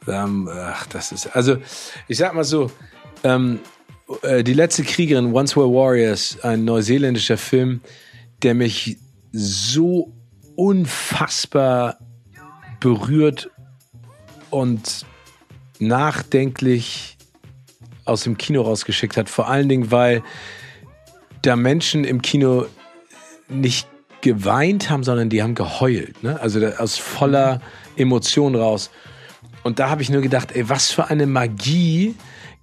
ähm, ach, das ist, also, ich sag mal so, ähm, äh, die letzte Kriegerin, Once Were Warriors, ein neuseeländischer Film, der mich so unfassbar berührt und nachdenklich aus dem Kino rausgeschickt hat. Vor allen Dingen, weil da Menschen im Kino nicht geweint haben, sondern die haben geheult. Ne? Also aus voller Emotion raus. Und da habe ich nur gedacht, ey, was für eine Magie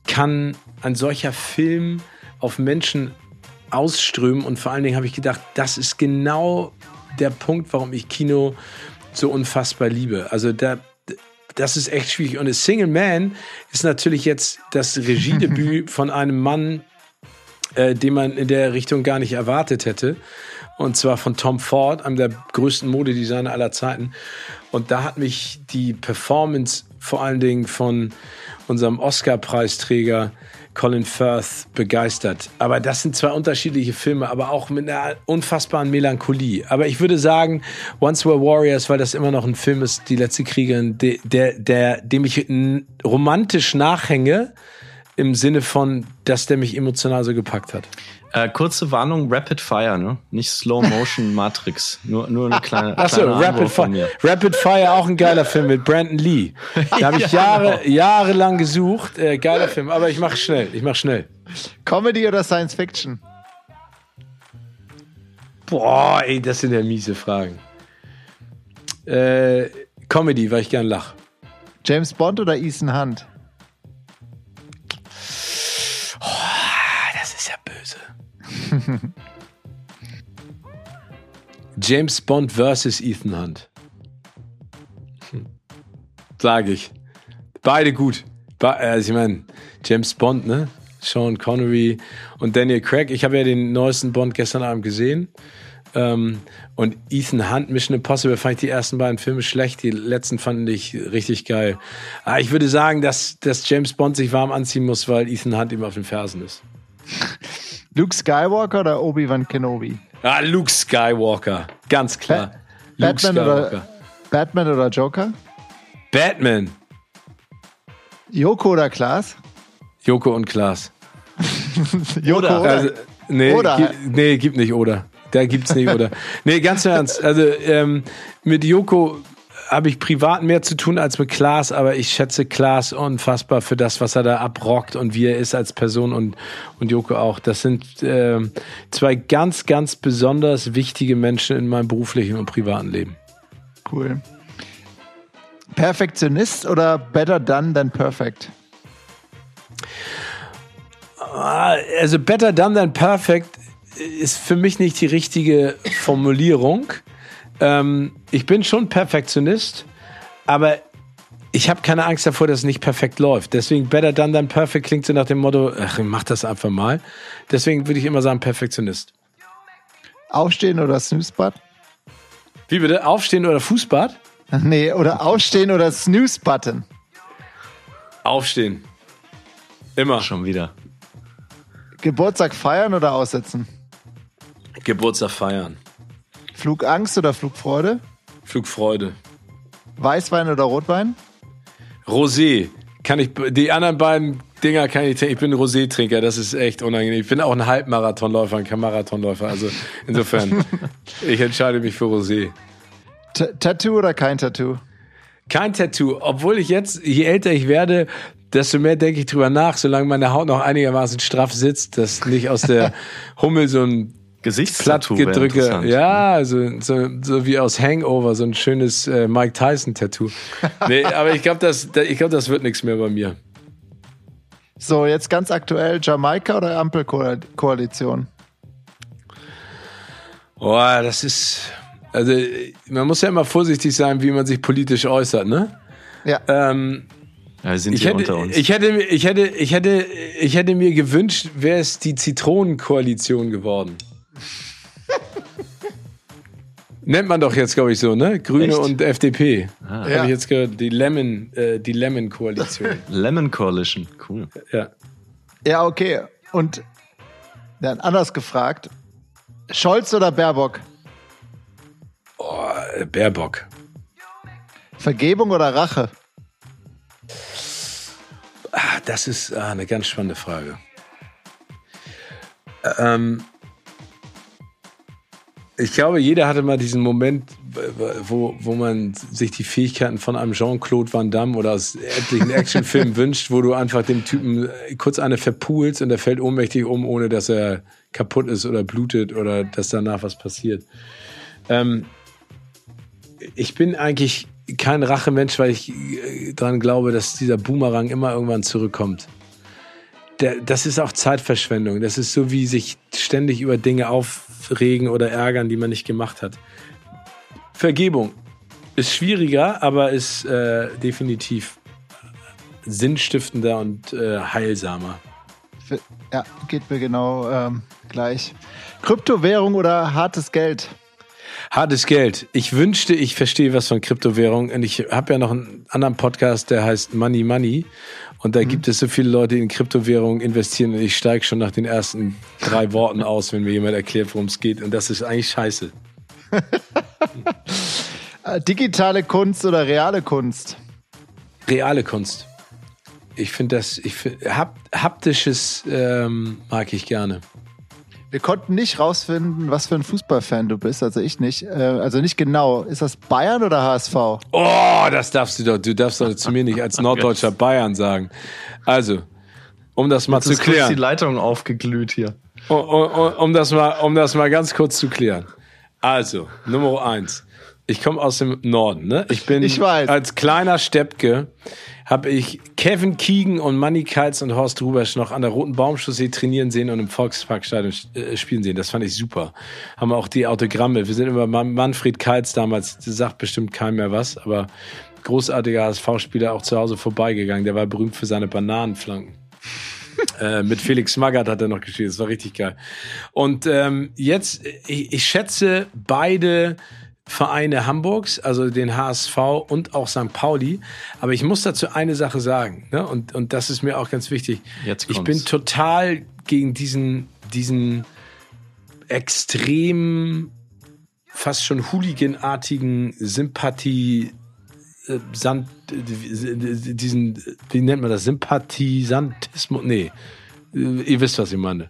kann ein solcher Film auf Menschen ausströmen. Und vor allen Dingen habe ich gedacht, das ist genau der Punkt, warum ich Kino so unfassbar liebe. Also da, das ist echt schwierig. Und A Single Man ist natürlich jetzt das Regiedebüt von einem Mann, äh, den man in der Richtung gar nicht erwartet hätte. Und zwar von Tom Ford, einem der größten Modedesigner aller Zeiten. Und da hat mich die Performance vor allen Dingen von unserem Oscar-Preisträger Colin Firth begeistert. Aber das sind zwei unterschiedliche Filme, aber auch mit einer unfassbaren Melancholie. Aber ich würde sagen, Once Were Warriors, weil das immer noch ein Film ist, die letzte Kriegerin, der, der, dem ich romantisch nachhänge, im Sinne von, dass der mich emotional so gepackt hat. Äh, kurze Warnung, Rapid Fire, ne? Nicht Slow Motion Matrix. Nur, nur eine kleine. Achso, Rapid Fire. Rapid Fire, auch ein geiler Film mit Brandon Lee. Da habe ich Jahre, genau. jahrelang gesucht. Äh, geiler Film, aber ich mache schnell. Ich mache schnell. Comedy oder Science Fiction? Boah, ey, das sind ja miese Fragen. Äh, Comedy, weil ich gern lach. James Bond oder Ethan Hunt? James Bond versus Ethan Hunt. Sage ich. Beide gut. Also ich meine, James Bond, ne? Sean Connery und Daniel Craig. Ich habe ja den neuesten Bond gestern Abend gesehen. Ähm, und Ethan Hunt, Mission Impossible, fand ich die ersten beiden Filme schlecht. Die letzten fand ich richtig geil. Aber ah, ich würde sagen, dass, dass James Bond sich warm anziehen muss, weil Ethan Hunt ihm auf den Fersen ist. Luke Skywalker oder Obi-Wan Kenobi? Ah, Luke Skywalker. Ganz klar. Ba Luke Batman, Skywalker. Oder, Batman oder Joker? Batman. Joko oder Klaas? Joko und Klaas. Joko oder? Also, nee, oder? Gibt, nee, gibt nicht oder. Da gibt's nicht oder. nee, ganz ernst. Also ähm, mit Joko habe ich privat mehr zu tun als mit Klaas, aber ich schätze Klaas unfassbar für das, was er da abrockt und wie er ist als Person und, und Joko auch. Das sind äh, zwei ganz, ganz besonders wichtige Menschen in meinem beruflichen und privaten Leben. Cool. Perfektionist oder better done than perfect? Ah, also better done than perfect ist für mich nicht die richtige Formulierung. Ähm, ich bin schon Perfektionist, aber ich habe keine Angst davor, dass es nicht perfekt läuft. Deswegen better done than perfect klingt so nach dem Motto, ach, mach das einfach mal. Deswegen würde ich immer sagen Perfektionist. Aufstehen oder Snooze-Bad? Wie bitte? Aufstehen oder Fußbad? Nee, oder Aufstehen oder Snooze-Button? Aufstehen. Immer. Schon wieder. Geburtstag feiern oder aussetzen? Geburtstag feiern. Flugangst oder Flugfreude? Flugfreude. Weißwein oder Rotwein? Rosé. Kann ich, die anderen beiden Dinger kann ich, ich bin Rosé-Trinker, das ist echt unangenehm. Ich bin auch ein Halbmarathonläufer, kein Marathonläufer. Also insofern, ich entscheide mich für Rosé. T Tattoo oder kein Tattoo? Kein Tattoo. Obwohl ich jetzt, je älter ich werde, desto mehr denke ich drüber nach, solange meine Haut noch einigermaßen straff sitzt, dass nicht aus der Hummel so ein Plattgedrücke. Ja, also so, so wie aus Hangover, so ein schönes äh, Mike Tyson-Tattoo. nee, aber ich glaube, das, ich glaub, das wird nichts mehr bei mir. So, jetzt ganz aktuell Jamaika oder Ampelkoalition? Boah, das ist. Also, man muss ja immer vorsichtig sein, wie man sich politisch äußert, ne? Ja. Ähm, ja, sind ich hätte, unter uns. Ich hätte, ich hätte, ich hätte, ich hätte mir gewünscht, wäre es die Zitronenkoalition geworden. Nennt man doch jetzt, glaube ich, so, ne? Grüne Echt? und FDP. Ah. Habe ja. ich jetzt gehört, die Lemon, äh, die Lemon-Koalition. Lemon Coalition, cool. Ja. Ja, okay. Und dann anders gefragt. Scholz oder Baerbock? Oh, Baerbock. Vergebung oder Rache? Ah, das ist ah, eine ganz spannende Frage. Ähm, ich glaube, jeder hatte mal diesen Moment, wo, wo man sich die Fähigkeiten von einem Jean-Claude Van Damme oder aus etlichen Actionfilmen wünscht, wo du einfach dem Typen kurz eine verpulst und er fällt ohnmächtig um, ohne dass er kaputt ist oder blutet oder dass danach was passiert. Ähm, ich bin eigentlich kein Rachemensch, weil ich äh, daran glaube, dass dieser Boomerang immer irgendwann zurückkommt. Der, das ist auch Zeitverschwendung. Das ist so wie sich ständig über Dinge aufregen oder ärgern, die man nicht gemacht hat. Vergebung ist schwieriger, aber ist äh, definitiv sinnstiftender und äh, heilsamer. Ja, geht mir genau ähm, gleich. Kryptowährung oder hartes Geld? Hartes Geld. Ich wünschte, ich verstehe was von Kryptowährung. Und ich habe ja noch einen anderen Podcast, der heißt Money Money. Und da mhm. gibt es so viele Leute, die in Kryptowährungen investieren. Und ich steige schon nach den ersten drei Worten aus, wenn mir jemand erklärt, worum es geht. Und das ist eigentlich scheiße. Digitale Kunst oder reale Kunst? Reale Kunst. Ich finde das, ich find, hap, haptisches ähm, mag ich gerne. Wir konnten nicht rausfinden, was für ein Fußballfan du bist, also ich nicht. Äh, also nicht genau. Ist das Bayern oder HSV? Oh, das darfst du doch. Du darfst doch zu mir nicht als Norddeutscher Bayern sagen. Also, um das mal Jetzt zu klären. Ist die Leitung aufgeglüht hier. Um, um, um, das mal, um das mal ganz kurz zu klären. Also, Nummer eins. Ich komme aus dem Norden, ne? Ich bin ich als kleiner Steppke habe ich Kevin Keegan und Manny Kites und Horst Rubesch noch an der Roten Baumchaussee trainieren sehen und im Volksparkstadion äh, spielen sehen. Das fand ich super. Haben auch die Autogramme. Wir sind immer Manfred Kites damals, sagt bestimmt keinem mehr was, aber großartiger HSV-Spieler auch zu Hause vorbeigegangen. Der war berühmt für seine Bananenflanken. äh, mit Felix Magath hat er noch gespielt. Das war richtig geil. Und ähm, jetzt, ich, ich schätze beide Vereine Hamburgs, also den HSV und auch St. Pauli. Aber ich muss dazu eine Sache sagen, ne? und, und das ist mir auch ganz wichtig. Jetzt ich bin total gegen diesen, diesen extrem, fast schon hooliganartigen Sympathie, äh, Sand, diesen, wie nennt man das? Sympathisantismus? Nee, äh, ihr wisst, was ich meine.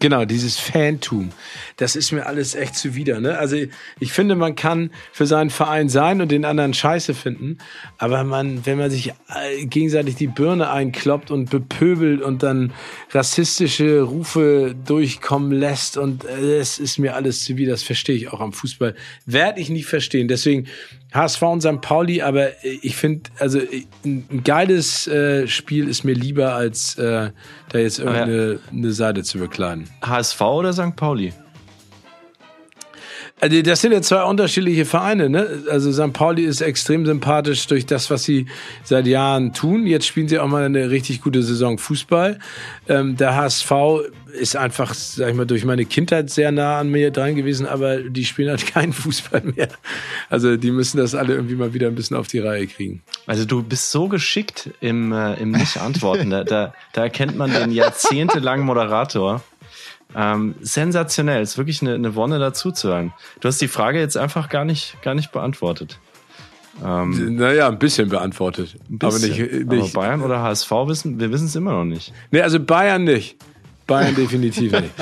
Genau, dieses Fantum. Das ist mir alles echt zuwider. Ne? Also ich finde, man kann für seinen Verein sein und den anderen scheiße finden. Aber man, wenn man sich äh, gegenseitig die Birne einkloppt und bepöbelt und dann rassistische Rufe durchkommen lässt und äh, es ist mir alles zuwider, das verstehe ich auch am Fußball. Werde ich nie verstehen. Deswegen HSV und St. Pauli, aber ich finde, also ein geiles äh, Spiel ist mir lieber, als äh, da jetzt irgendeine eine Seite zu bekleiden. HSV oder St. Pauli? Also das sind ja zwei unterschiedliche Vereine. Ne? Also St. Pauli ist extrem sympathisch durch das, was sie seit Jahren tun. Jetzt spielen sie auch mal eine richtig gute Saison Fußball. Ähm, der HSV ist einfach, sag ich mal, durch meine Kindheit sehr nah an mir dran gewesen, aber die spielen halt keinen Fußball mehr. Also die müssen das alle irgendwie mal wieder ein bisschen auf die Reihe kriegen. Also du bist so geschickt im, äh, im Nicht-Antworten. da, da, da erkennt man den jahrzehntelangen Moderator. Ähm, sensationell, ist wirklich eine, eine Wonne dazu zu hören. Du hast die Frage jetzt einfach gar nicht, gar nicht beantwortet. Ähm, naja, ein bisschen beantwortet. Ein bisschen. Aber nicht, nicht. Aber Bayern oder HSV wissen, wir wissen es immer noch nicht. Nee, also Bayern nicht. Bayern definitiv nicht.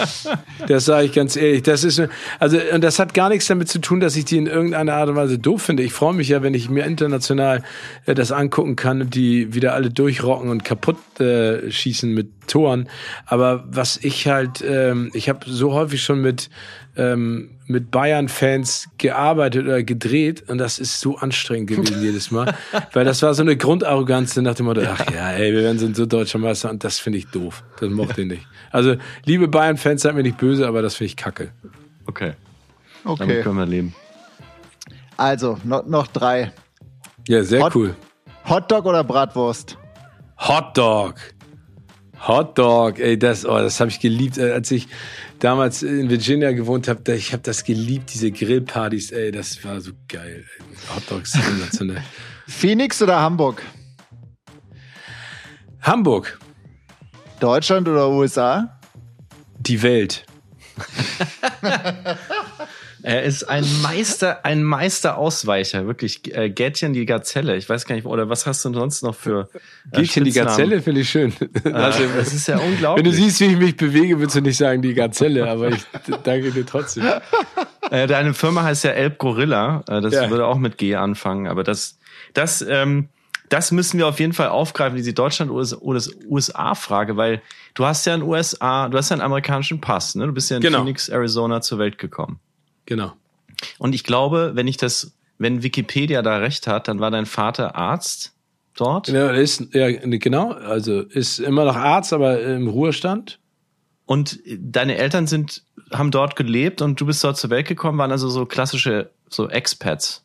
Das sage ich ganz ehrlich. Das ist, also, und das hat gar nichts damit zu tun, dass ich die in irgendeiner Art und Weise doof finde. Ich freue mich ja, wenn ich mir international äh, das angucken kann und die wieder alle durchrocken und kaputt äh, schießen mit Toren. Aber was ich halt, ähm, ich habe so häufig schon mit ähm, mit Bayern-Fans gearbeitet oder gedreht und das ist so anstrengend gewesen jedes Mal, weil das war so eine Grundarroganz nach dem Motto, ach ja, ey, wir werden so deutscher Meister und das finde ich doof. Das mochte ich nicht. Also, liebe Bayern-Fans, seid mir nicht böse, aber das finde ich kacke. Okay. Okay. Damit können wir leben. Also, noch, noch drei. Ja, sehr Hot, cool. Hotdog oder Bratwurst? Hotdog. Hotdog, ey, das, oh, das habe ich geliebt, äh, als ich damals in Virginia gewohnt habe. Ich habe das geliebt, diese Grillpartys, ey, das war so geil. Hotdogs sensationell. Phoenix oder Hamburg? Hamburg. Deutschland oder USA? Die Welt. Er ist ein Meister, ein Meisterausweicher, wirklich. Äh, Gätchen die Gazelle. Ich weiß gar nicht, oder was hast du sonst noch für äh, Gätchen die Gazelle finde ich schön. Also, das ist ja unglaublich. Wenn du siehst, wie ich mich bewege, würdest du nicht sagen die Gazelle, aber ich danke dir trotzdem. Äh, deine Firma heißt ja Elb Gorilla. Äh, das ja. würde auch mit G anfangen, aber das, das, ähm, das müssen wir auf jeden Fall aufgreifen, diese Deutschland- oder USA-Frage, weil du hast ja einen USA, du hast ja einen amerikanischen Pass, ne? Du bist ja in genau. Phoenix, Arizona zur Welt gekommen. Genau. Und ich glaube, wenn ich das, wenn Wikipedia da recht hat, dann war dein Vater Arzt dort. Ja, ist, ja, genau. Also ist immer noch Arzt, aber im Ruhestand. Und deine Eltern sind, haben dort gelebt und du bist dort zur Welt gekommen, waren also so klassische, so Expats.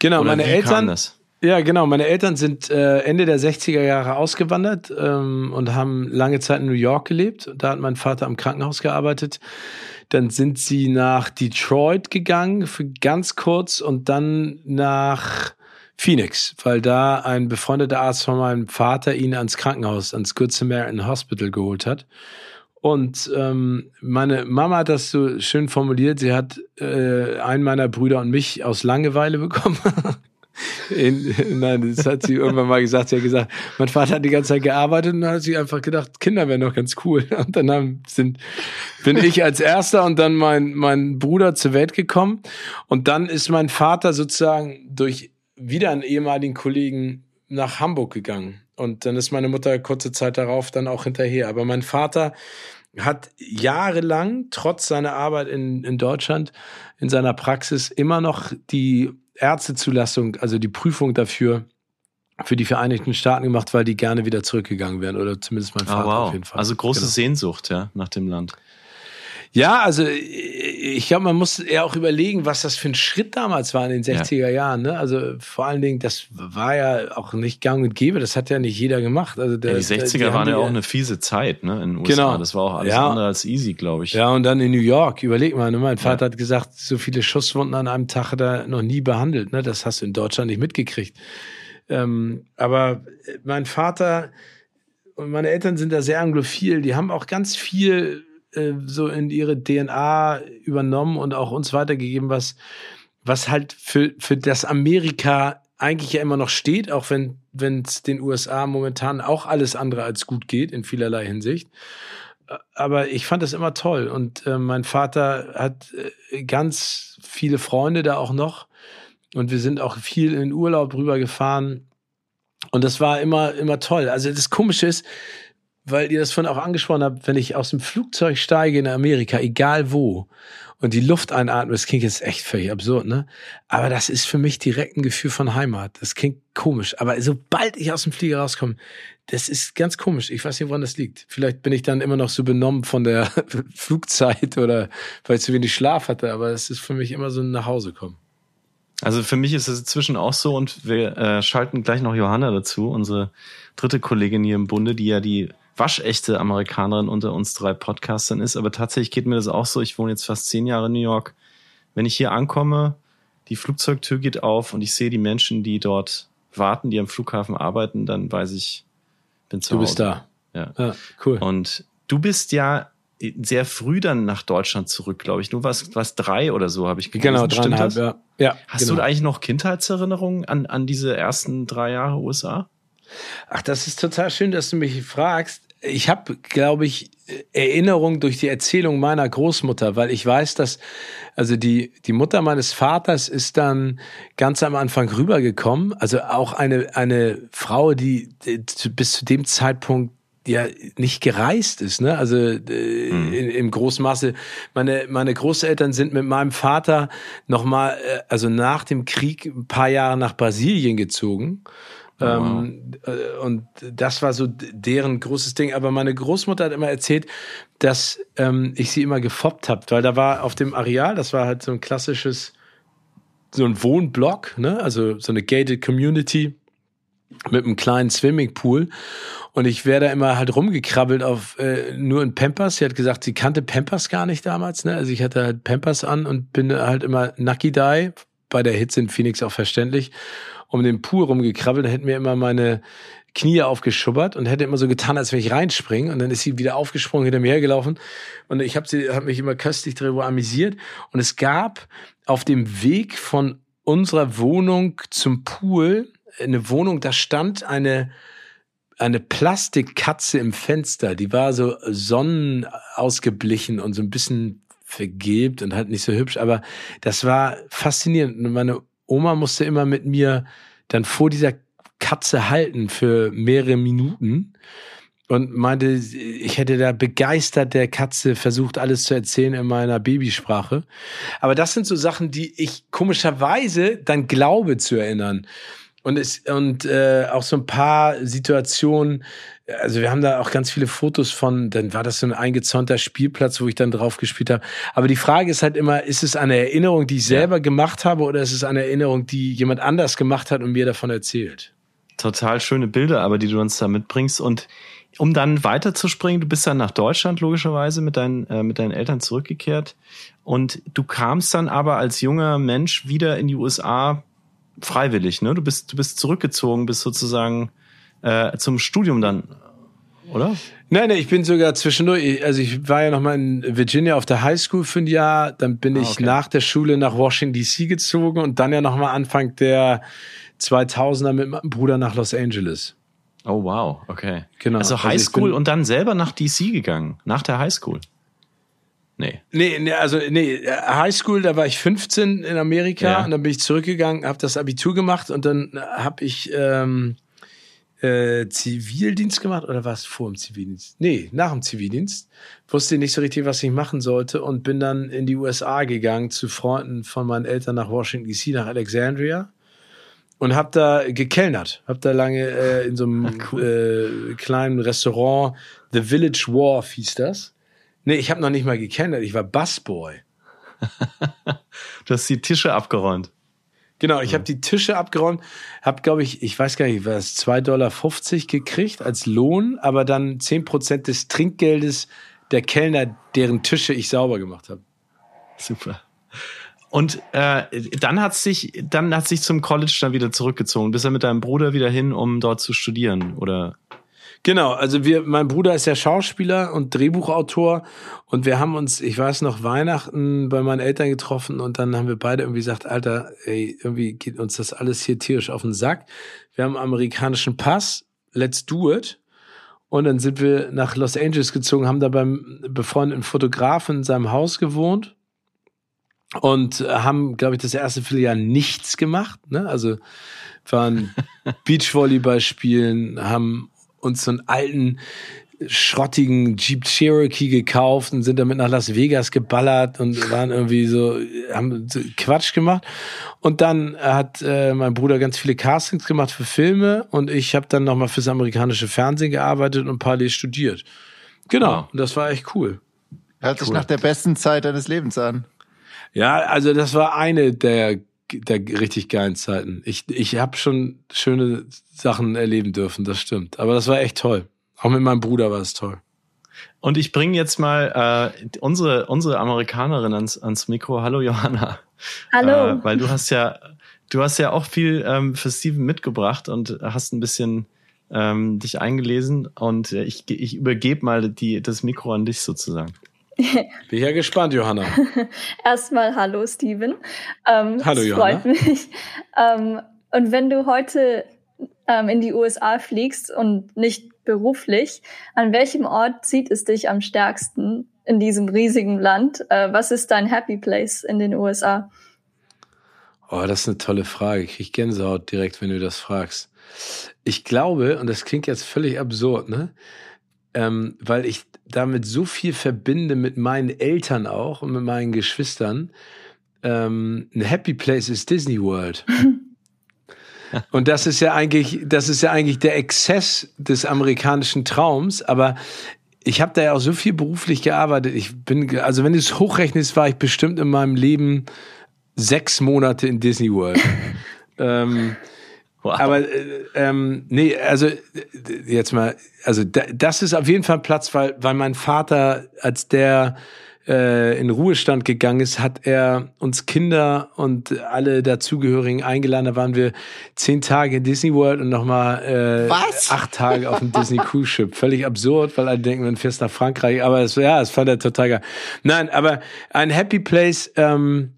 Genau, Oder meine Eltern. Ja, genau. Meine Eltern sind äh, Ende der 60er Jahre ausgewandert ähm, und haben lange Zeit in New York gelebt. Da hat mein Vater am Krankenhaus gearbeitet. Dann sind sie nach Detroit gegangen für ganz kurz und dann nach Phoenix, weil da ein befreundeter Arzt von meinem Vater ihn ans Krankenhaus, ans Good Samaritan Hospital geholt hat. Und ähm, meine Mama hat das so schön formuliert. Sie hat äh, einen meiner Brüder und mich aus Langeweile bekommen. In, nein, das hat sie irgendwann mal gesagt. Sie hat gesagt, mein Vater hat die ganze Zeit gearbeitet und dann hat sie einfach gedacht, Kinder wären doch ganz cool. Und dann haben, sind, bin ich als Erster und dann mein, mein Bruder zur Welt gekommen. Und dann ist mein Vater sozusagen durch wieder einen ehemaligen Kollegen nach Hamburg gegangen. Und dann ist meine Mutter kurze Zeit darauf dann auch hinterher. Aber mein Vater hat jahrelang, trotz seiner Arbeit in, in Deutschland, in seiner Praxis immer noch die Ärztezulassung, also die Prüfung dafür für die Vereinigten Staaten gemacht, weil die gerne wieder zurückgegangen wären oder zumindest mein ah, Vater oh, wow. auf jeden Fall. Also große genau. Sehnsucht, ja, nach dem Land. Ja, also ich glaube, man muss eher auch überlegen, was das für ein Schritt damals war in den 60er ja. Jahren. Ne? Also vor allen Dingen, das war ja auch nicht gang und gäbe, das hat ja nicht jeder gemacht. Also der, ja, die 60er die waren ja auch eine fiese Zeit ne, in den USA. Genau. Das war auch alles ja. andere als easy, glaube ich. Ja, und dann in New York, überleg mal, ne? mein Vater hat gesagt, so viele Schusswunden an einem Tag hat er noch nie behandelt. Ne? Das hast du in Deutschland nicht mitgekriegt. Ähm, aber mein Vater und meine Eltern sind da sehr anglophil, die haben auch ganz viel äh, so in ihre DNA übernommen und auch uns weitergegeben, was, was halt für, für das Amerika eigentlich ja immer noch steht, auch wenn es den USA momentan auch alles andere als gut geht in vielerlei Hinsicht. Aber ich fand das immer toll und äh, mein Vater hat äh, ganz viele Freunde da auch noch und wir sind auch viel in Urlaub rübergefahren und das war immer immer toll. Also das Komische ist, weil ihr das vorhin auch angesprochen habt, wenn ich aus dem Flugzeug steige in Amerika, egal wo, und die Luft einatme, das klingt jetzt echt völlig absurd, ne? Aber das ist für mich direkt ein Gefühl von Heimat. Das klingt komisch. Aber sobald ich aus dem Flieger rauskomme, das ist ganz komisch. Ich weiß nicht, woran das liegt. Vielleicht bin ich dann immer noch so benommen von der Flugzeit oder weil ich zu wenig Schlaf hatte, aber es ist für mich immer so ein Nachhausekommen. Also für mich ist es inzwischen auch so und wir äh, schalten gleich noch Johanna dazu, unsere dritte Kollegin hier im Bunde, die ja die waschechte Amerikanerin unter uns drei Podcastern ist. Aber tatsächlich geht mir das auch so. Ich wohne jetzt fast zehn Jahre in New York. Wenn ich hier ankomme, die Flugzeugtür geht auf und ich sehe die Menschen, die dort warten, die am Flughafen arbeiten, dann weiß ich, bin zu du Hause. Du bist da. Ja. ja, cool. Und du bist ja sehr früh dann nach Deutschland zurück, glaube ich. Du warst, warst drei oder so, habe ich gelesen. Genau, dreieinhalb, ja. ja. Hast genau. du eigentlich noch Kindheitserinnerungen an, an diese ersten drei Jahre USA? Ach, das ist total schön, dass du mich fragst. Ich habe, glaube ich, Erinnerung durch die Erzählung meiner Großmutter, weil ich weiß, dass also die die Mutter meines Vaters ist dann ganz am Anfang rübergekommen, also auch eine eine Frau, die, die bis zu dem Zeitpunkt ja nicht gereist ist, ne? Also äh, mhm. in, im großen Maße. Meine meine Großeltern sind mit meinem Vater noch mal, äh, also nach dem Krieg ein paar Jahre nach Brasilien gezogen ähm, äh, und das war so deren großes Ding. Aber meine Großmutter hat immer erzählt, dass ähm, ich sie immer gefoppt habe, weil da war auf dem Areal, das war halt so ein klassisches, so ein Wohnblock, ne? also so eine gated Community. mit einem kleinen Swimmingpool. Und ich wäre da immer halt rumgekrabbelt auf äh, nur in Pampers. Sie hat gesagt, sie kannte Pampers gar nicht damals. Ne? Also ich hatte halt Pampers an und bin halt immer Nucky Die, bei der Hitze in Phoenix auch verständlich, um den Pool rumgekrabbelt. Da hätten mir immer meine Knie aufgeschubbert und hätte immer so getan, als wenn ich reinspringe. Und dann ist sie wieder aufgesprungen, hinter mir hergelaufen. Und ich habe habe mich immer köstlich darüber amüsiert. Und es gab auf dem Weg von unserer Wohnung zum Pool eine Wohnung, da stand eine eine Plastikkatze im Fenster, die war so sonnenausgeblichen und so ein bisschen vergilbt und halt nicht so hübsch, aber das war faszinierend. Meine Oma musste immer mit mir dann vor dieser Katze halten für mehrere Minuten und meinte, ich hätte da begeistert der Katze versucht, alles zu erzählen in meiner Babysprache. Aber das sind so Sachen, die ich komischerweise dann glaube zu erinnern. Und es und äh, auch so ein paar Situationen, also wir haben da auch ganz viele Fotos von, dann war das so ein eingezäunter Spielplatz, wo ich dann drauf gespielt habe. Aber die Frage ist halt immer, ist es eine Erinnerung, die ich selber ja. gemacht habe, oder ist es eine Erinnerung, die jemand anders gemacht hat und mir davon erzählt? Total schöne Bilder, aber die du uns da mitbringst. Und um dann weiterzuspringen, du bist dann nach Deutschland logischerweise mit deinen, äh, mit deinen Eltern zurückgekehrt. Und du kamst dann aber als junger Mensch wieder in die USA freiwillig, ne? Du bist, du bist zurückgezogen, bist sozusagen äh, zum Studium dann, oder? Nein, nein, ich bin sogar zwischendurch, also ich war ja nochmal in Virginia auf der High School für ein Jahr, dann bin ah, ich okay. nach der Schule nach Washington DC gezogen und dann ja nochmal Anfang der 2000er mit meinem Bruder nach Los Angeles. Oh wow, okay. Genau. Also High School also und dann selber nach DC gegangen, nach der High School. Nee. Nee, nee also nee, Highschool, da war ich 15 in Amerika ja. und dann bin ich zurückgegangen, habe das Abitur gemacht und dann habe ich ähm, äh, Zivildienst gemacht oder was vor dem Zivildienst? Nee, nach dem Zivildienst. Wusste nicht so richtig, was ich machen sollte und bin dann in die USA gegangen zu Freunden von meinen Eltern nach Washington DC, nach Alexandria und habe da gekellnert. Habe da lange äh, in so einem cool. äh, kleinen Restaurant, The Village Wharf hieß das Nee, ich habe noch nicht mal gekennert. Ich war Busboy. du hast die Tische abgeräumt. Genau, ich ja. habe die Tische abgeräumt, habe, glaube ich, ich weiß gar nicht, was, 2,50 Dollar gekriegt als Lohn, aber dann 10% des Trinkgeldes der Kellner, deren Tische ich sauber gemacht habe. Super. Und äh, dann hat sich, dann hat sich zum College dann wieder zurückgezogen. Bist du mit deinem Bruder wieder hin, um dort zu studieren, oder? Genau, also wir, mein Bruder ist ja Schauspieler und Drehbuchautor und wir haben uns, ich weiß noch, Weihnachten bei meinen Eltern getroffen und dann haben wir beide irgendwie gesagt, Alter, ey, irgendwie geht uns das alles hier tierisch auf den Sack. Wir haben einen amerikanischen Pass, let's do it. Und dann sind wir nach Los Angeles gezogen, haben da beim befreundeten Fotografen in seinem Haus gewohnt und haben, glaube ich, das erste Vierteljahr nichts gemacht. Ne? Also waren Beachvolleyball spielen, haben uns so einen alten schrottigen Jeep Cherokee gekauft und sind damit nach Las Vegas geballert und waren irgendwie so, haben Quatsch gemacht. Und dann hat äh, mein Bruder ganz viele Castings gemacht für Filme und ich habe dann nochmal fürs amerikanische Fernsehen gearbeitet und parallel studiert. Genau, und das war echt cool. Hört sich nach der besten Zeit deines Lebens an. Ja, also das war eine der der richtig geilen Zeiten. Ich, ich habe schon schöne Sachen erleben dürfen, das stimmt. Aber das war echt toll. Auch mit meinem Bruder war es toll. Und ich bringe jetzt mal äh, unsere, unsere Amerikanerin ans, ans Mikro. Hallo Johanna. Hallo. Äh, weil du hast ja, du hast ja auch viel ähm, für Steven mitgebracht und hast ein bisschen ähm, dich eingelesen. Und äh, ich, ich übergebe mal die, das Mikro an dich sozusagen. Bin ja gespannt, Johanna. Erstmal hallo, Steven. Ähm, hallo, Johanna. Freut mich. Ähm, und wenn du heute ähm, in die USA fliegst und nicht beruflich, an welchem Ort zieht es dich am stärksten in diesem riesigen Land? Äh, was ist dein Happy Place in den USA? Oh, das ist eine tolle Frage. Ich kriege Gänsehaut direkt, wenn du das fragst. Ich glaube, und das klingt jetzt völlig absurd, ne? Ähm, weil ich damit so viel verbinde mit meinen Eltern auch und mit meinen Geschwistern. Ähm, ein Happy Place ist Disney World. Und das ist ja eigentlich, das ist ja eigentlich der Exzess des amerikanischen Traums. Aber ich habe da ja auch so viel beruflich gearbeitet. Ich bin, also wenn du es hochrechnest, war ich bestimmt in meinem Leben sechs Monate in Disney World. ähm, Wow. Aber äh, ähm, nee, also jetzt mal, also das ist auf jeden Fall Platz, weil weil mein Vater, als der äh, in Ruhestand gegangen ist, hat er uns Kinder und alle dazugehörigen eingeladen. Da waren wir zehn Tage in Disney World und nochmal äh, acht Tage auf dem Disney Cruise Ship. Völlig absurd, weil alle denken, man fährst nach Frankreich. Aber es, ja, es fand er total geil. Nein, aber ein Happy Place. Ähm,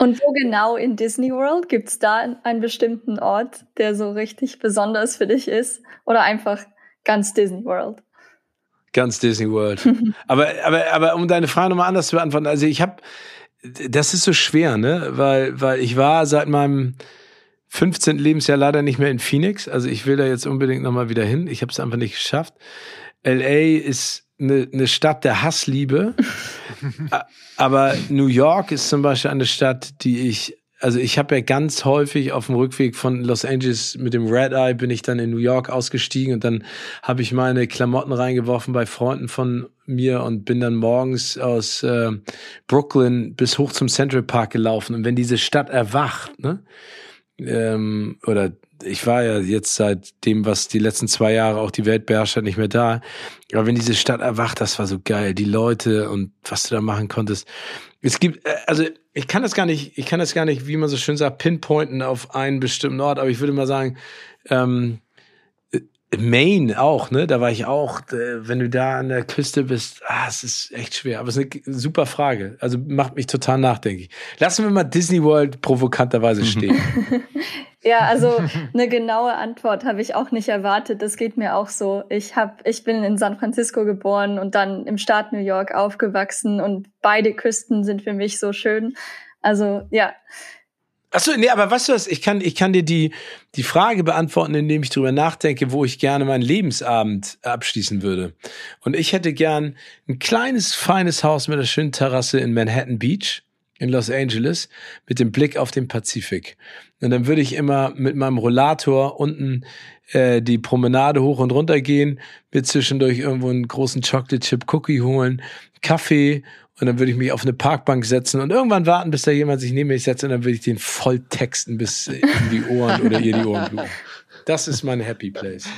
und wo genau in Disney World? Gibt es da einen bestimmten Ort, der so richtig besonders für dich ist? Oder einfach ganz Disney World? Ganz Disney World. aber, aber, aber um deine Frage nochmal anders zu beantworten, also ich habe, das ist so schwer, ne? Weil, weil ich war seit meinem 15. Lebensjahr leider nicht mehr in Phoenix. Also ich will da jetzt unbedingt nochmal wieder hin. Ich habe es einfach nicht geschafft. LA ist eine, eine Stadt der Hassliebe. Aber New York ist zum Beispiel eine Stadt, die ich, also ich habe ja ganz häufig auf dem Rückweg von Los Angeles mit dem Red Eye bin ich dann in New York ausgestiegen und dann habe ich meine Klamotten reingeworfen bei Freunden von mir und bin dann morgens aus äh, Brooklyn bis hoch zum Central Park gelaufen. Und wenn diese Stadt erwacht, ne, ähm, oder ich war ja jetzt seit dem, was die letzten zwei Jahre auch die Welt beherrscht hat, nicht mehr da. Aber wenn diese Stadt erwacht, das war so geil. Die Leute und was du da machen konntest. Es gibt, äh, also ich kann das gar nicht, ich kann das gar nicht, wie man so schön sagt, pinpointen auf einen bestimmten Ort, aber ich würde mal sagen, ähm, Maine auch, ne? Da war ich auch. Wenn du da an der Küste bist, ah, es ist echt schwer. Aber es ist eine super Frage. Also macht mich total nachdenklich. Lassen wir mal Disney World provokanterweise stehen. ja, also eine genaue Antwort habe ich auch nicht erwartet. Das geht mir auch so. Ich hab, ich bin in San Francisco geboren und dann im Staat New York aufgewachsen und beide Küsten sind für mich so schön. Also ja, Achso, nee, aber weißt du was? Ich kann, ich kann dir die, die Frage beantworten, indem ich drüber nachdenke, wo ich gerne meinen Lebensabend abschließen würde. Und ich hätte gern ein kleines, feines Haus mit einer schönen Terrasse in Manhattan Beach in Los Angeles mit dem Blick auf den Pazifik. Und dann würde ich immer mit meinem Rollator unten äh, die Promenade hoch und runter gehen, mir zwischendurch irgendwo einen großen Chocolate Chip Cookie holen, Kaffee und dann würde ich mich auf eine Parkbank setzen und irgendwann warten, bis da jemand sich neben mich setzt und dann würde ich den voll texten bis in die Ohren oder ihr die Ohren bluten. Das ist mein Happy Place.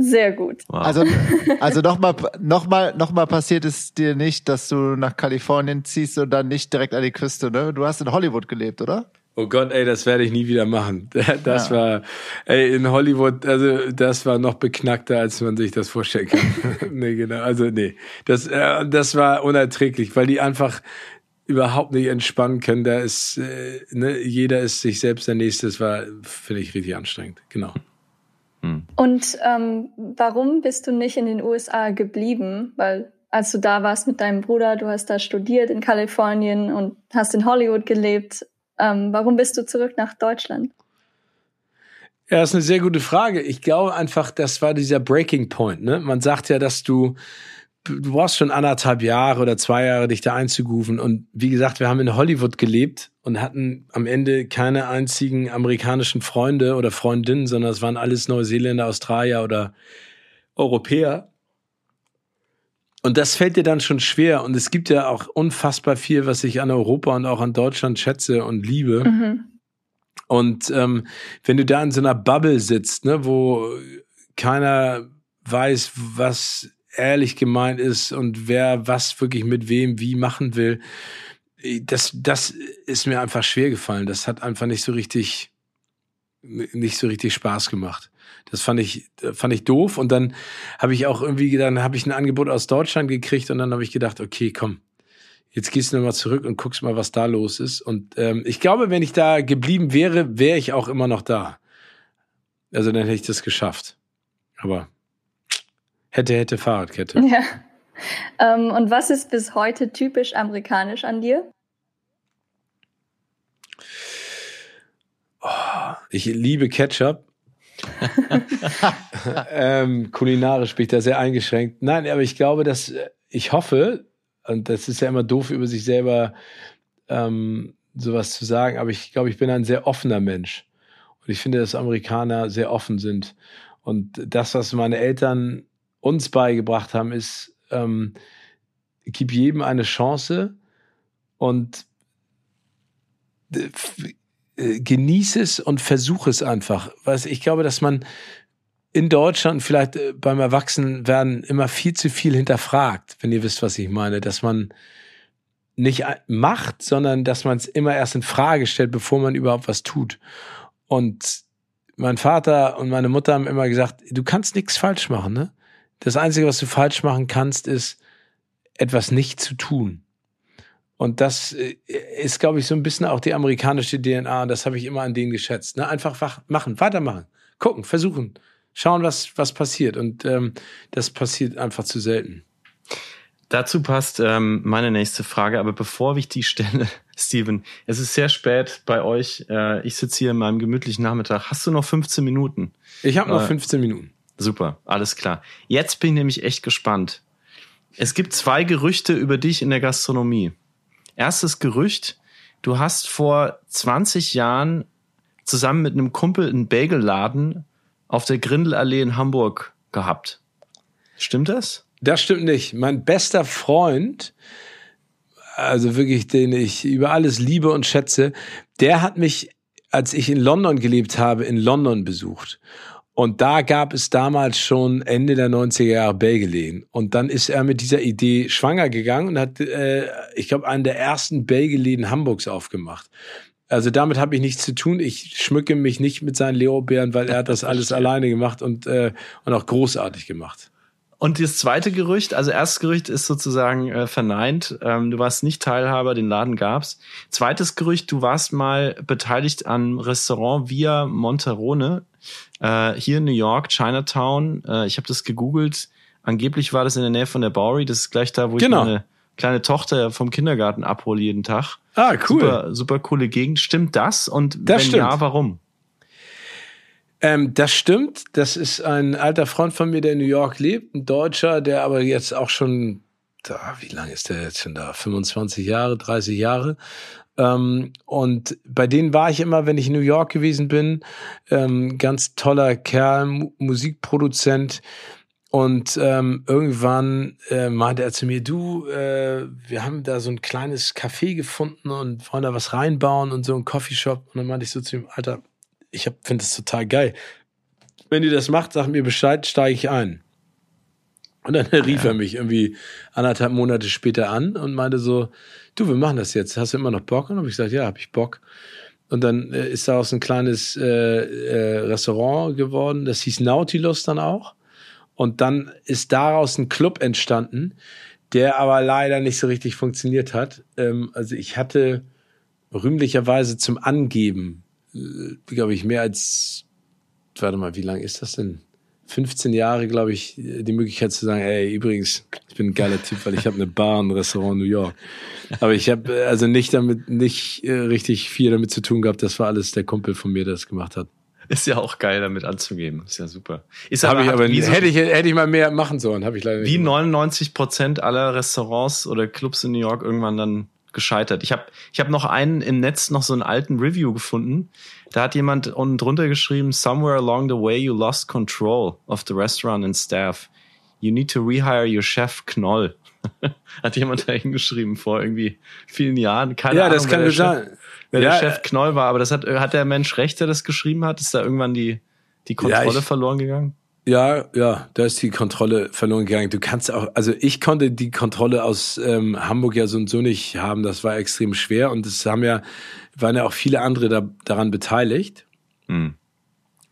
Sehr gut. Wow. Also, also nochmal, nochmal, nochmal passiert es dir nicht, dass du nach Kalifornien ziehst und dann nicht direkt an die Küste, ne? Du hast in Hollywood gelebt, oder? Oh Gott, ey, das werde ich nie wieder machen. Das ja. war, ey, in Hollywood, also das war noch beknackter, als man sich das vorstellen kann. nee, genau, also nee, das, äh, das war unerträglich, weil die einfach überhaupt nicht entspannen können. Da ist, äh, ne, jeder ist sich selbst der Nächste. Das war, finde ich, richtig anstrengend. Genau. Hm. Und ähm, warum bist du nicht in den USA geblieben? Weil als du da warst mit deinem Bruder, du hast da studiert in Kalifornien und hast in Hollywood gelebt. Ähm, warum bist du zurück nach Deutschland? Ja, das ist eine sehr gute Frage. Ich glaube einfach, das war dieser Breaking Point. Ne? Man sagt ja, dass du du brauchst schon anderthalb Jahre oder zwei Jahre, dich da einzugrooven. Und wie gesagt, wir haben in Hollywood gelebt und hatten am Ende keine einzigen amerikanischen Freunde oder Freundinnen, sondern es waren alles Neuseeländer, Australier oder Europäer. Und das fällt dir dann schon schwer. Und es gibt ja auch unfassbar viel, was ich an Europa und auch an Deutschland schätze und liebe. Mhm. Und ähm, wenn du da in so einer Bubble sitzt, ne, wo keiner weiß, was ehrlich gemeint ist und wer was wirklich mit wem wie machen will, das, das ist mir einfach schwer gefallen. Das hat einfach nicht so richtig, nicht so richtig Spaß gemacht. Das fand ich, fand ich doof. Und dann habe ich auch irgendwie gedacht, dann habe ich ein Angebot aus Deutschland gekriegt und dann habe ich gedacht, okay, komm, jetzt gehst du nochmal zurück und guckst mal, was da los ist. Und ähm, ich glaube, wenn ich da geblieben wäre, wäre ich auch immer noch da. Also dann hätte ich das geschafft. Aber hätte, hätte Fahrradkette. Ja. Ähm, und was ist bis heute typisch amerikanisch an dir? Oh, ich liebe Ketchup. ähm, kulinarisch bin ich da sehr eingeschränkt. Nein, aber ich glaube, dass äh, ich hoffe, und das ist ja immer doof, über sich selber ähm, sowas zu sagen, aber ich glaube, ich bin ein sehr offener Mensch. Und ich finde, dass Amerikaner sehr offen sind. Und das, was meine Eltern uns beigebracht haben, ist, ähm, gib jedem eine Chance und äh, genieße es und versuche es einfach. Was ich glaube, dass man in Deutschland vielleicht äh, beim Erwachsenwerden immer viel zu viel hinterfragt, wenn ihr wisst, was ich meine, dass man nicht macht, sondern dass man es immer erst in Frage stellt, bevor man überhaupt was tut. Und mein Vater und meine Mutter haben immer gesagt, du kannst nichts falsch machen, ne? Das Einzige, was du falsch machen kannst, ist, etwas nicht zu tun. Und das äh, ist, glaube ich, so ein bisschen auch die amerikanische DNA. Und das habe ich immer an denen geschätzt. Ne? Einfach machen, weitermachen, gucken, versuchen, schauen, was, was passiert. Und ähm, das passiert einfach zu selten. Dazu passt ähm, meine nächste Frage, aber bevor ich die stelle, Steven, es ist sehr spät bei euch. Äh, ich sitze hier in meinem gemütlichen Nachmittag. Hast du noch 15 Minuten? Ich habe noch äh, 15 Minuten. Super, alles klar. Jetzt bin ich nämlich echt gespannt. Es gibt zwei Gerüchte über dich in der Gastronomie. Erstes Gerücht, du hast vor 20 Jahren zusammen mit einem Kumpel einen Bagelladen auf der Grindelallee in Hamburg gehabt. Stimmt das? Das stimmt nicht. Mein bester Freund, also wirklich, den ich über alles liebe und schätze, der hat mich, als ich in London gelebt habe, in London besucht. Und da gab es damals schon Ende der 90er Jahre Belgelehen. Und dann ist er mit dieser Idee schwanger gegangen und hat, äh, ich glaube, einen der ersten Belgeläden Hamburgs aufgemacht. Also damit habe ich nichts zu tun. Ich schmücke mich nicht mit seinen Leobeeren, weil er hat das alles alleine gemacht und, äh, und auch großartig gemacht. Und das zweite Gerücht, also erstes Gerücht ist sozusagen äh, verneint. Ähm, du warst nicht Teilhaber, den Laden gab's. Zweites Gerücht, du warst mal beteiligt am Restaurant Via Monterone äh, hier in New York, Chinatown. Äh, ich habe das gegoogelt. Angeblich war das in der Nähe von der Bowery. Das ist gleich da, wo genau. ich meine kleine Tochter vom Kindergarten abhole jeden Tag. Ah, cool. Super, super coole Gegend. Stimmt das? Und das wenn stimmt. ja, warum? Ähm, das stimmt. Das ist ein alter Freund von mir, der in New York lebt, ein Deutscher, der aber jetzt auch schon, da, wie lange ist der jetzt schon da? 25 Jahre, 30 Jahre. Ähm, und bei denen war ich immer, wenn ich in New York gewesen bin. Ähm, ganz toller Kerl, M Musikproduzent. Und ähm, irgendwann äh, meinte er zu mir, du, äh, wir haben da so ein kleines Café gefunden und wollen da was reinbauen und so ein Coffeeshop. Und dann meinte ich so zu ihm, Alter, ich finde das total geil. Wenn ihr das macht, sag mir Bescheid, steige ich ein. Und dann rief ja. er mich irgendwie anderthalb Monate später an und meinte so, du, wir machen das jetzt. Hast du immer noch Bock? Und habe ich gesagt, ja, habe ich Bock. Und dann äh, ist daraus ein kleines äh, äh, Restaurant geworden. Das hieß Nautilus dann auch. Und dann ist daraus ein Club entstanden, der aber leider nicht so richtig funktioniert hat. Ähm, also ich hatte rühmlicherweise zum Angeben glaube ich, mehr als, warte mal, wie lange ist das denn? 15 Jahre, glaube ich, die Möglichkeit zu sagen, ey, übrigens, ich bin ein geiler Typ, weil ich habe eine Bar, ein Restaurant in New York. Aber ich habe äh, also nicht damit, nicht äh, richtig viel damit zu tun gehabt. Das war alles der Kumpel von mir, der das gemacht hat. Ist ja auch geil, damit anzugeben. Ist ja super. Ist aber, ich aber so, hätte ich hätte ich mal mehr machen sollen, habe ich leider nicht. Wie 99 Prozent aller Restaurants oder Clubs in New York irgendwann dann gescheitert. Ich habe ich hab noch einen im Netz, noch so einen alten Review gefunden. Da hat jemand unten drunter geschrieben, somewhere along the way you lost control of the restaurant and staff. You need to rehire your chef Knoll. hat jemand da hingeschrieben vor irgendwie vielen Jahren. Keine ja, Ahnung, das kann wer, der Chef, wer ja, der Chef Knoll war, aber das hat, hat der Mensch recht, der das geschrieben hat? Ist da irgendwann die, die Kontrolle ja, ich, verloren gegangen? Ja, ja, da ist die Kontrolle verloren gegangen. Du kannst auch, also ich konnte die Kontrolle aus ähm, Hamburg ja so und so nicht haben. Das war extrem schwer und es haben ja, waren ja auch viele andere da, daran beteiligt. Hm.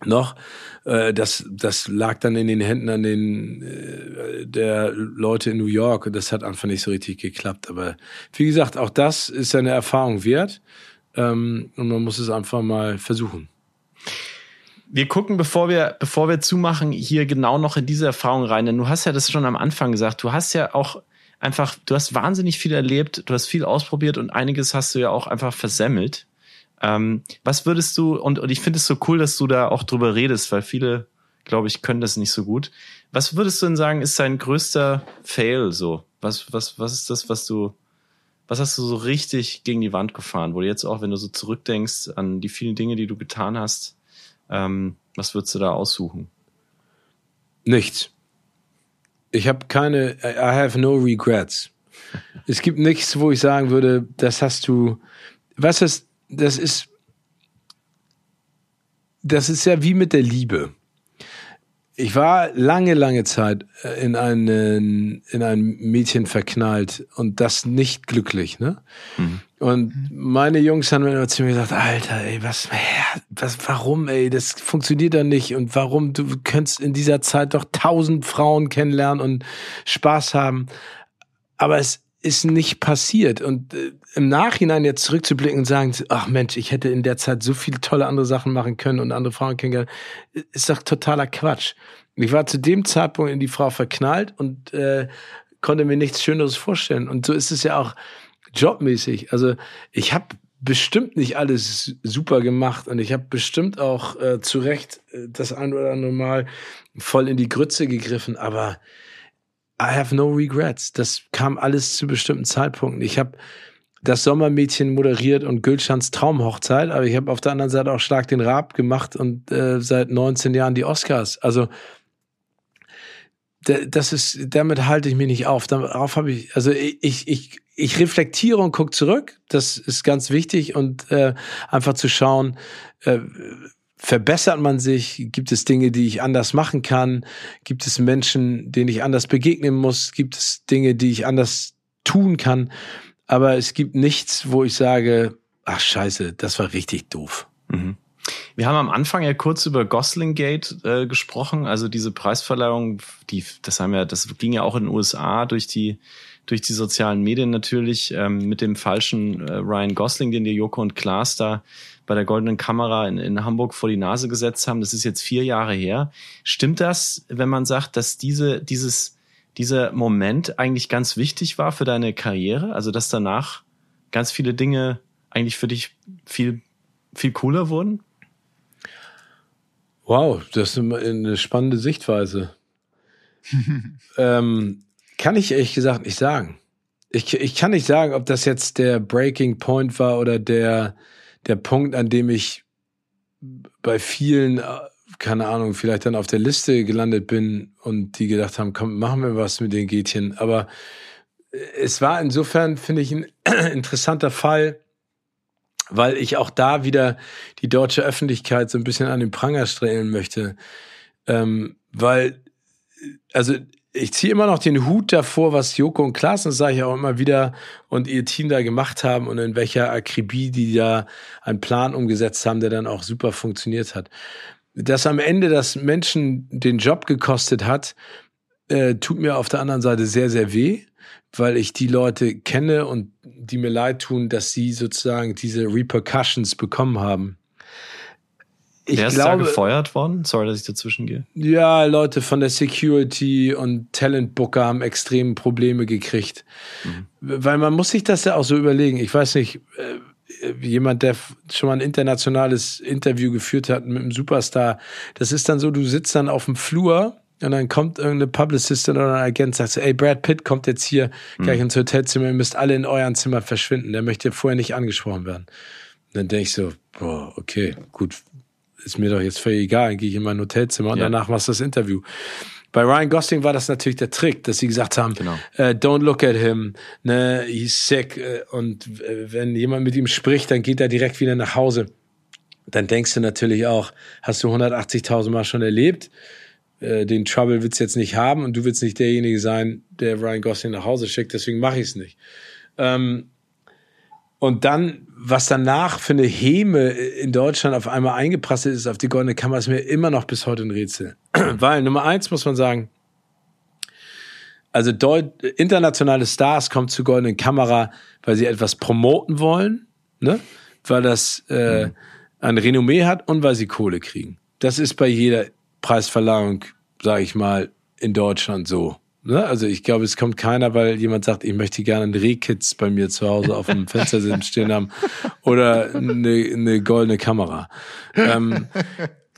Noch, äh, das, das lag dann in den Händen an den äh, der Leute in New York und das hat einfach nicht so richtig geklappt. Aber wie gesagt, auch das ist eine Erfahrung wert ähm, und man muss es einfach mal versuchen wir gucken, bevor wir, bevor wir zumachen, hier genau noch in diese Erfahrung rein. Denn du hast ja das schon am Anfang gesagt. Du hast ja auch einfach, du hast wahnsinnig viel erlebt, du hast viel ausprobiert und einiges hast du ja auch einfach versemmelt. Ähm, was würdest du, und, und ich finde es so cool, dass du da auch drüber redest, weil viele, glaube ich, können das nicht so gut. Was würdest du denn sagen, ist dein größter Fail so? Was, was, was ist das, was du, was hast du so richtig gegen die Wand gefahren, wo du jetzt auch, wenn du so zurückdenkst an die vielen Dinge, die du getan hast, ähm, was würdest du da aussuchen? Nichts. Ich habe keine, I have no regrets. es gibt nichts, wo ich sagen würde, das hast du, was ist, das ist, das ist ja wie mit der Liebe. Ich war lange, lange Zeit äh, in einen, in ein Mädchen verknallt und das nicht glücklich, ne? Mhm. Und meine Jungs haben immer zu mir gesagt, Alter, ey, was, was, warum, ey, das funktioniert doch nicht und warum, du könntest in dieser Zeit doch tausend Frauen kennenlernen und Spaß haben. Aber es ist nicht passiert. Und äh, im Nachhinein jetzt zurückzublicken und sagen, ach Mensch, ich hätte in der Zeit so viele tolle andere Sachen machen können und andere Frauen kennengelernt, ist doch totaler Quatsch. Ich war zu dem Zeitpunkt in die Frau verknallt und äh, konnte mir nichts Schöneres vorstellen. Und so ist es ja auch jobmäßig. Also ich habe bestimmt nicht alles super gemacht und ich habe bestimmt auch äh, zu Recht äh, das ein oder andere Mal voll in die Grütze gegriffen, aber I have no regrets. Das kam alles zu bestimmten Zeitpunkten. Ich habe das Sommermädchen moderiert und Gülschans Traumhochzeit, aber ich habe auf der anderen Seite auch Schlag den Rab gemacht und äh, seit 19 Jahren die Oscars. Also das ist, damit halte ich mich nicht auf. Darauf habe ich, also ich, ich, ich reflektiere und gucke zurück. Das ist ganz wichtig und äh, einfach zu schauen, äh, verbessert man sich? Gibt es Dinge, die ich anders machen kann? Gibt es Menschen, denen ich anders begegnen muss? Gibt es Dinge, die ich anders tun kann? Aber es gibt nichts, wo ich sage, ach scheiße, das war richtig doof. Mhm. Wir haben am Anfang ja kurz über Gosling Gate äh, gesprochen, also diese Preisverleihung, die, das haben ja, das ging ja auch in den USA durch die durch die sozialen Medien natürlich ähm, mit dem falschen äh, Ryan Gosling, den die Joko und Klaas da bei der Goldenen Kamera in, in Hamburg vor die Nase gesetzt haben. Das ist jetzt vier Jahre her. Stimmt das, wenn man sagt, dass diese dieses dieser Moment eigentlich ganz wichtig war für deine Karriere? Also dass danach ganz viele Dinge eigentlich für dich viel viel cooler wurden? Wow, das ist eine spannende Sichtweise. ähm, kann ich ehrlich gesagt nicht sagen. Ich, ich kann nicht sagen, ob das jetzt der Breaking Point war oder der, der Punkt, an dem ich bei vielen, äh, keine Ahnung, vielleicht dann auf der Liste gelandet bin und die gedacht haben, komm, machen wir was mit den Gätchen. Aber äh, es war insofern, finde ich, ein interessanter Fall, weil ich auch da wieder die deutsche Öffentlichkeit so ein bisschen an den Pranger stellen möchte. Ähm, weil, also ich ziehe immer noch den Hut davor, was Joko und Klaas, das sage ich auch immer wieder, und ihr Team da gemacht haben und in welcher Akribie die da einen Plan umgesetzt haben, der dann auch super funktioniert hat. Dass am Ende das Menschen den Job gekostet hat, äh, tut mir auf der anderen Seite sehr, sehr weh weil ich die Leute kenne und die mir leid tun, dass sie sozusagen diese Repercussions bekommen haben. Ich Wer ist glaube, da gefeuert worden? Sorry, dass ich dazwischen gehe. Ja, Leute von der Security und Talent Booker haben extrem Probleme gekriegt. Mhm. Weil man muss sich das ja auch so überlegen. Ich weiß nicht, äh, jemand, der schon mal ein internationales Interview geführt hat mit einem Superstar, das ist dann so, du sitzt dann auf dem Flur und dann kommt irgendeine Publicistin oder ein Agent, sagt so, ey, Brad Pitt kommt jetzt hier mhm. gleich ins Hotelzimmer, ihr müsst alle in euren Zimmer verschwinden. Der möchte vorher nicht angesprochen werden. Dann denke ich so, boah, okay, gut, ist mir doch jetzt völlig egal, dann gehe ich in mein Hotelzimmer und ja. danach machst du das Interview. Bei Ryan Gosling war das natürlich der Trick, dass sie gesagt haben, genau. äh, don't look at him, ne, he's sick. Äh, und äh, wenn jemand mit ihm spricht, dann geht er direkt wieder nach Hause. Dann denkst du natürlich auch, hast du 180.000 Mal schon erlebt, den Trouble willst du jetzt nicht haben und du willst nicht derjenige sein, der Ryan Gosling nach Hause schickt, deswegen mache ich es nicht. Ähm, und dann, was danach für eine Häme in Deutschland auf einmal eingeprasselt ist auf die Goldene Kammer, ist mir immer noch bis heute ein Rätsel. Weil Nummer eins muss man sagen, also Deut internationale Stars kommen zur Goldenen Kamera, weil sie etwas promoten wollen, ne? weil das äh, mhm. ein Renommee hat und weil sie Kohle kriegen. Das ist bei jeder Preisverleihung, sage ich mal, in Deutschland so. Ne? Also ich glaube, es kommt keiner, weil jemand sagt, ich möchte gerne einen Rehkitz bei mir zu Hause auf dem Fenster stehen haben oder eine, eine goldene Kamera. Ähm,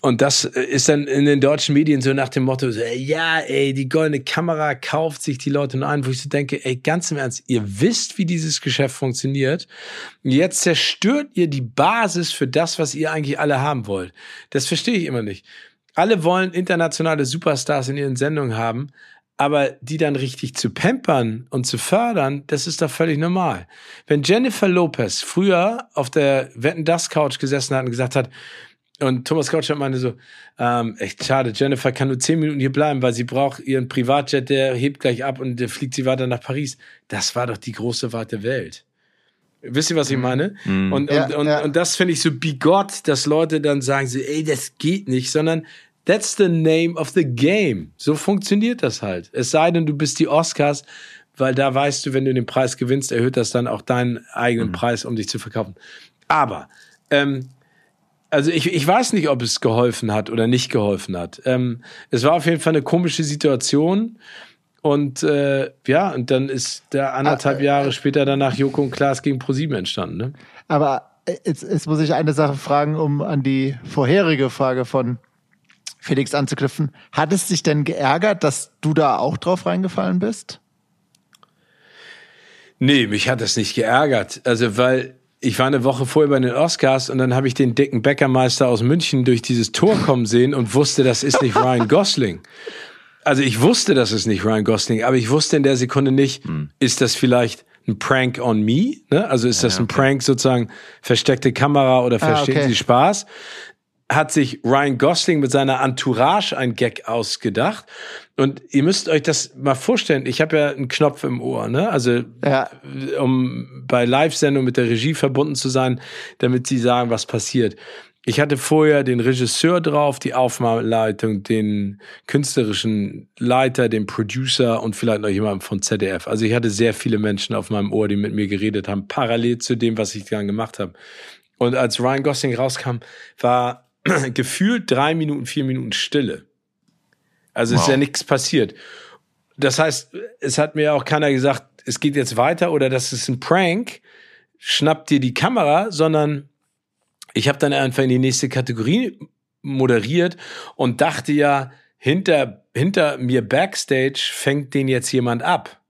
und das ist dann in den deutschen Medien so nach dem Motto, so, ja, ey, die goldene Kamera kauft sich die Leute nur ein, wo ich so denke, ey, ganz im Ernst, ihr wisst, wie dieses Geschäft funktioniert. Jetzt zerstört ihr die Basis für das, was ihr eigentlich alle haben wollt. Das verstehe ich immer nicht alle wollen internationale Superstars in ihren Sendungen haben, aber die dann richtig zu pampern und zu fördern, das ist doch völlig normal. Wenn Jennifer Lopez früher auf der Wetten das Couch gesessen hat und gesagt hat, und Thomas Gottschalk meinte so, ähm, echt schade, Jennifer kann nur zehn Minuten hier bleiben, weil sie braucht ihren Privatjet, der hebt gleich ab und der fliegt sie weiter nach Paris. Das war doch die große weite Welt. Wisst ihr, was ich mhm. meine? Mhm. Und, ja, und, und, ja. und das finde ich so bigott, dass Leute dann sagen so, ey, das geht nicht, sondern that's the name of the game. So funktioniert das halt. Es sei denn, du bist die Oscars, weil da weißt du, wenn du den Preis gewinnst, erhöht das dann auch deinen eigenen mhm. Preis, um dich zu verkaufen. Aber ähm, also ich, ich weiß nicht, ob es geholfen hat oder nicht geholfen hat. Ähm, es war auf jeden Fall eine komische Situation. Und äh, ja, und dann ist der anderthalb ah, Jahre später danach Joko und Klaas gegen ProSieben entstanden. Ne? Aber jetzt, jetzt muss ich eine Sache fragen, um an die vorherige Frage von Felix anzuknüpfen. Hat es dich denn geärgert, dass du da auch drauf reingefallen bist? Nee, mich hat das nicht geärgert. Also, weil ich war eine Woche vorher bei den Oscars und dann habe ich den dicken Bäckermeister aus München durch dieses Tor kommen sehen und wusste, das ist nicht Ryan Gosling. Also ich wusste, das ist nicht Ryan Gosling, aber ich wusste in der Sekunde nicht, hm. ist das vielleicht ein Prank on me? Ne? Also ist das ein Prank sozusagen versteckte Kamera oder verstehen ah, okay. Sie Spaß? Hat sich Ryan Gosling mit seiner Entourage ein Gag ausgedacht. Und ihr müsst euch das mal vorstellen. Ich habe ja einen Knopf im Ohr, ne? Also ja. um bei Live-Sendung mit der Regie verbunden zu sein, damit sie sagen, was passiert. Ich hatte vorher den Regisseur drauf, die Aufnahmeleitung, den künstlerischen Leiter, den Producer und vielleicht noch jemanden von ZDF. Also ich hatte sehr viele Menschen auf meinem Ohr, die mit mir geredet haben, parallel zu dem, was ich dann gemacht habe. Und als Ryan Gosling rauskam, war gefühlt drei Minuten, vier Minuten Stille. Also wow. ist ja nichts passiert. Das heißt, es hat mir auch keiner gesagt, es geht jetzt weiter oder das ist ein Prank, schnappt dir die Kamera, sondern ich habe dann einfach in die nächste Kategorie moderiert und dachte ja, hinter, hinter mir backstage fängt den jetzt jemand ab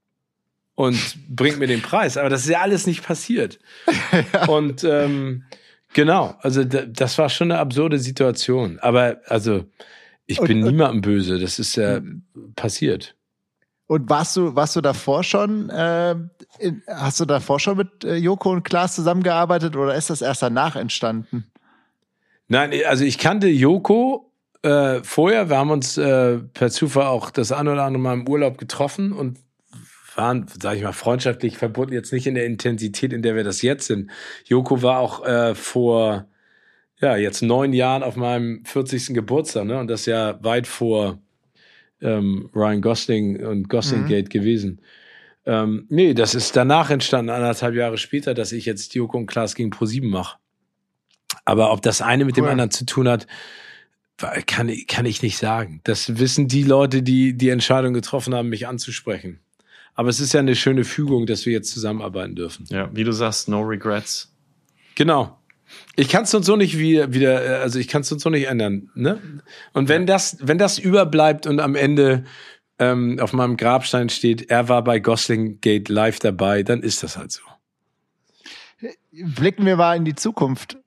und bringt mir den Preis. Aber das ist ja alles nicht passiert. ja. Und ähm, Genau, also das war schon eine absurde Situation. Aber also, ich und, bin niemandem böse, das ist ja hm. passiert. Und warst du, warst du davor schon, äh, hast du davor schon mit äh, Joko und Klaas zusammengearbeitet oder ist das erst danach entstanden? Nein, also ich kannte Joko äh, vorher. Wir haben uns äh, per Zufall auch das ein oder andere Mal im Urlaub getroffen und waren, sage ich mal, freundschaftlich verbunden, jetzt nicht in der Intensität, in der wir das jetzt sind. Joko war auch äh, vor ja jetzt neun Jahren auf meinem 40. Geburtstag, ne? Und das ja weit vor ähm, Ryan Gosling und Gosling Gate mhm. gewesen. Ähm, nee, das ist danach entstanden, anderthalb Jahre später, dass ich jetzt Joko und Klaas gegen Pro7 mache. Aber ob das eine mit cool. dem anderen zu tun hat, kann, kann ich nicht sagen. Das wissen die Leute, die die Entscheidung getroffen haben, mich anzusprechen. Aber es ist ja eine schöne Fügung, dass wir jetzt zusammenarbeiten dürfen. Ja, wie du sagst, no regrets. Genau. Ich kann es uns so nicht wieder, wieder, also ich kann es uns so nicht ändern. Ne? Und wenn das, wenn das überbleibt und am Ende ähm, auf meinem Grabstein steht, er war bei Gosling Gate live dabei, dann ist das halt so. Blicken wir mal in die Zukunft.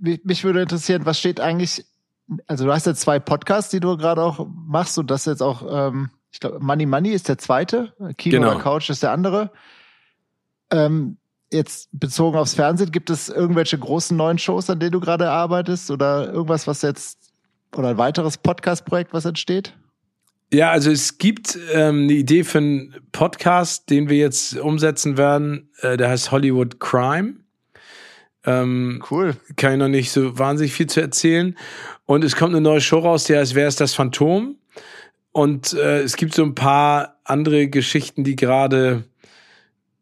Mich würde interessieren, was steht eigentlich, also du hast ja zwei Podcasts, die du gerade auch machst und das jetzt auch ähm, ich glaube, Money Money ist der zweite, Kino genau. oder Couch ist der andere. Ähm, jetzt bezogen aufs Fernsehen, gibt es irgendwelche großen neuen Shows, an denen du gerade arbeitest oder irgendwas, was jetzt oder ein weiteres Podcast-Projekt, was entsteht? Ja, also es gibt ähm, eine Idee für einen Podcast, den wir jetzt umsetzen werden. Äh, der heißt Hollywood Crime. Ähm, cool. Kann ich noch nicht so wahnsinnig viel zu erzählen. Und es kommt eine neue Show raus, die heißt Wer ist das Phantom? Und äh, es gibt so ein paar andere Geschichten, die gerade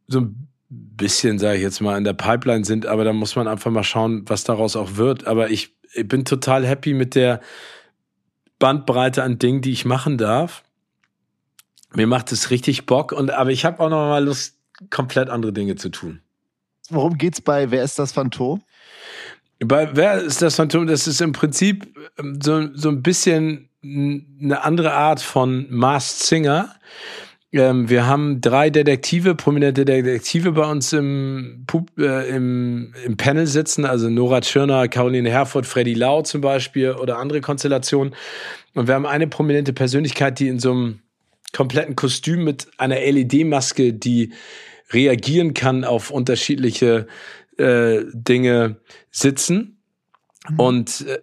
so ein bisschen, sage ich jetzt mal, in der Pipeline sind, aber da muss man einfach mal schauen, was daraus auch wird. Aber ich, ich bin total happy mit der Bandbreite an Dingen, die ich machen darf. Mir macht es richtig Bock und aber ich habe auch noch mal Lust, komplett andere Dinge zu tun. Worum geht's bei Wer ist das Phantom? Bei Wer ist das Phantom? Das ist im Prinzip ähm, so, so ein bisschen eine andere Art von Masked Singer. Ähm, wir haben drei Detektive, prominente Detektive bei uns im, äh, im, im Panel sitzen, also Nora Tschirner, Caroline Herford, Freddy Lau zum Beispiel oder andere Konstellationen. Und wir haben eine prominente Persönlichkeit, die in so einem kompletten Kostüm mit einer LED-Maske, die reagieren kann auf unterschiedliche äh, Dinge sitzen. Mhm. Und äh,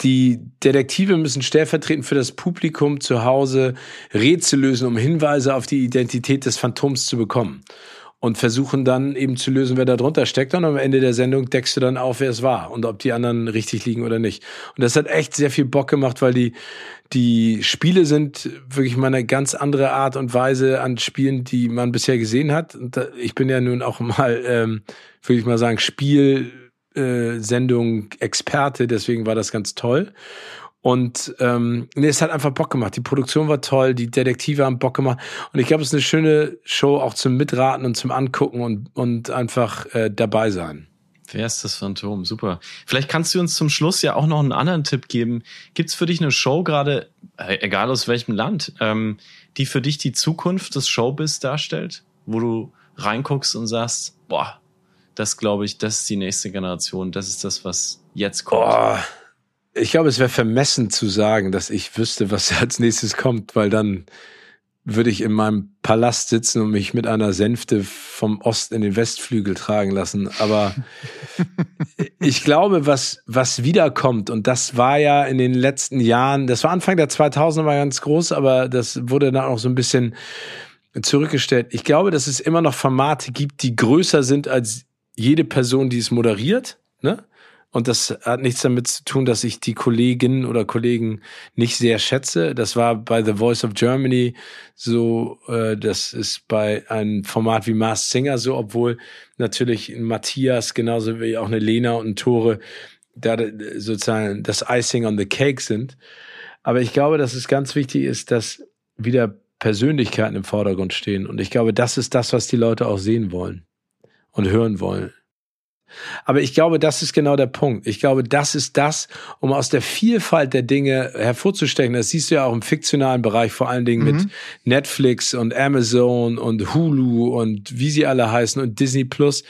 die Detektive müssen stellvertretend für das Publikum zu Hause Rätsel lösen, um Hinweise auf die Identität des Phantoms zu bekommen. Und versuchen dann eben zu lösen, wer da drunter steckt. Und am Ende der Sendung deckst du dann auf, wer es war und ob die anderen richtig liegen oder nicht. Und das hat echt sehr viel Bock gemacht, weil die, die Spiele sind wirklich mal eine ganz andere Art und Weise an Spielen, die man bisher gesehen hat. Und ich bin ja nun auch mal, ähm, würde ich mal sagen, Spiel äh, Sendung Experte, deswegen war das ganz toll. Und ähm, nee, es hat einfach Bock gemacht. Die Produktion war toll, die Detektive haben Bock gemacht. Und ich glaube, es ist eine schöne Show auch zum Mitraten und zum Angucken und, und einfach äh, dabei sein. Wer ist das Phantom? Super. Vielleicht kannst du uns zum Schluss ja auch noch einen anderen Tipp geben. Gibt's für dich eine Show gerade, äh, egal aus welchem Land, ähm, die für dich die Zukunft des Showbiz darstellt, wo du reinguckst und sagst, boah, das glaube ich, das ist die nächste Generation. Das ist das, was jetzt kommt. Oh, ich glaube, es wäre vermessen zu sagen, dass ich wüsste, was als nächstes kommt, weil dann würde ich in meinem Palast sitzen und mich mit einer Sänfte vom Ost in den Westflügel tragen lassen. Aber ich glaube, was, was wiederkommt, und das war ja in den letzten Jahren, das war Anfang der 2000er war ganz groß, aber das wurde dann auch so ein bisschen zurückgestellt. Ich glaube, dass es immer noch Formate gibt, die größer sind als jede Person, die es moderiert, ne? Und das hat nichts damit zu tun, dass ich die Kolleginnen oder Kollegen nicht sehr schätze. Das war bei The Voice of Germany so, äh, das ist bei einem Format wie Mars Singer so, obwohl natürlich Matthias genauso wie auch eine Lena und ein Tore da sozusagen das Icing on the Cake sind. Aber ich glaube, dass es ganz wichtig ist, dass wieder Persönlichkeiten im Vordergrund stehen. Und ich glaube, das ist das, was die Leute auch sehen wollen und hören wollen. Aber ich glaube, das ist genau der Punkt. Ich glaube, das ist das, um aus der Vielfalt der Dinge hervorzustechen. Das siehst du ja auch im fiktionalen Bereich, vor allen Dingen mhm. mit Netflix und Amazon und Hulu und wie sie alle heißen und Disney Plus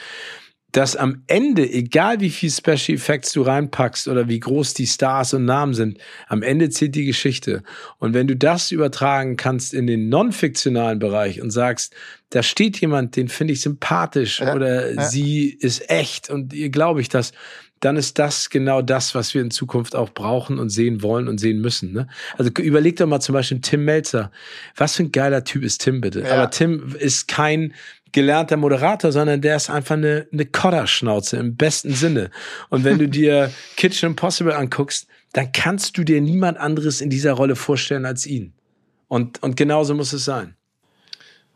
dass am Ende, egal wie viel Special Effects du reinpackst oder wie groß die Stars und Namen sind, am Ende zählt die Geschichte. Und wenn du das übertragen kannst in den non-fiktionalen Bereich und sagst, da steht jemand, den finde ich sympathisch ja, oder ja. sie ist echt und ihr glaube ich das, dann ist das genau das, was wir in Zukunft auch brauchen und sehen wollen und sehen müssen. Ne? Also überleg doch mal zum Beispiel Tim Melzer. Was für ein geiler Typ ist Tim bitte? Ja. Aber Tim ist kein gelernter Moderator, sondern der ist einfach eine, eine Kodderschnauze im besten Sinne. Und wenn du dir Kitchen Impossible anguckst, dann kannst du dir niemand anderes in dieser Rolle vorstellen als ihn. Und, und genauso muss es sein.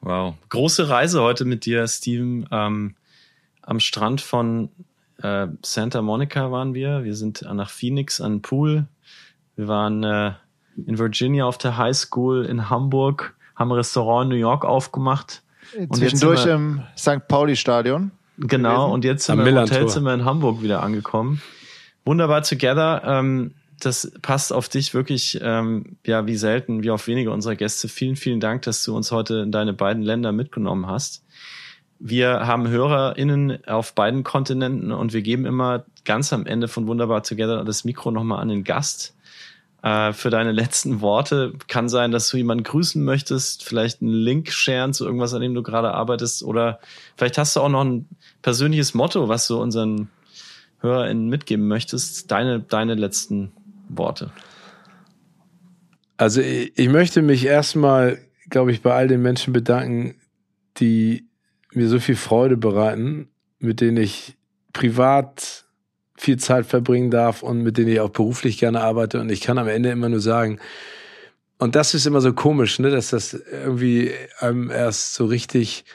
Wow. Große Reise heute mit dir, Steven. Ähm, am Strand von äh, Santa Monica waren wir. Wir sind nach Phoenix an den Pool. Wir waren äh, in Virginia auf der High School in Hamburg, haben ein Restaurant in New York aufgemacht Zwischendurch im St. Pauli-Stadion. Genau, gewesen. und jetzt sind wir im Hotelzimmer in Hamburg wieder angekommen. Wunderbar together. Ähm, das passt auf dich wirklich, ähm, ja, wie selten, wie auf wenige unserer Gäste. Vielen, vielen Dank, dass du uns heute in deine beiden Länder mitgenommen hast. Wir haben HörerInnen auf beiden Kontinenten und wir geben immer ganz am Ende von Wunderbar Together das Mikro nochmal an den Gast äh, für deine letzten Worte. Kann sein, dass du jemanden grüßen möchtest, vielleicht einen Link sharen zu irgendwas, an dem du gerade arbeitest oder vielleicht hast du auch noch ein persönliches Motto, was du unseren HörerInnen mitgeben möchtest. Deine, deine letzten Worte. Also ich, ich möchte mich erstmal, glaube ich, bei all den Menschen bedanken, die mir so viel Freude bereiten, mit denen ich privat viel Zeit verbringen darf und mit denen ich auch beruflich gerne arbeite. Und ich kann am Ende immer nur sagen, und das ist immer so komisch, ne, dass das irgendwie einem erst so richtig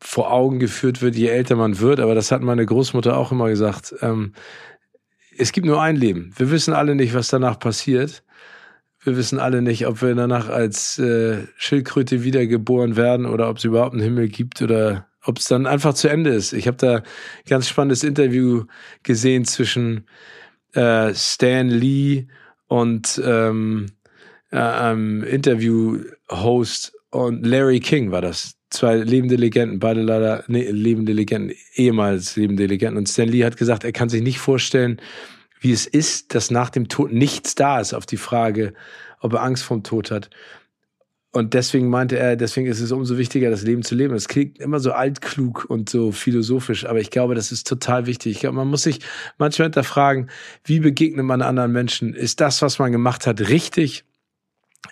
vor Augen geführt wird, je älter man wird. Aber das hat meine Großmutter auch immer gesagt. Ähm, es gibt nur ein Leben. Wir wissen alle nicht, was danach passiert. Wir wissen alle nicht, ob wir danach als äh, Schildkröte wiedergeboren werden oder ob es überhaupt einen Himmel gibt oder ob es dann einfach zu Ende ist. Ich habe da ganz spannendes Interview gesehen zwischen äh, Stan Lee und ähm, äh, einem Interview-Host und Larry King war das. Zwei lebende Legenden, beide leider nee, lebende Legenden, ehemals lebende Legenden. Und Stan Lee hat gesagt, er kann sich nicht vorstellen, wie es ist, dass nach dem Tod nichts da ist auf die Frage, ob er Angst vorm Tod hat. Und deswegen meinte er, deswegen ist es umso wichtiger, das Leben zu leben. Es klingt immer so altklug und so philosophisch, aber ich glaube, das ist total wichtig. Ich glaube, man muss sich manchmal hinterfragen, wie begegnet man anderen Menschen? Ist das, was man gemacht hat, richtig?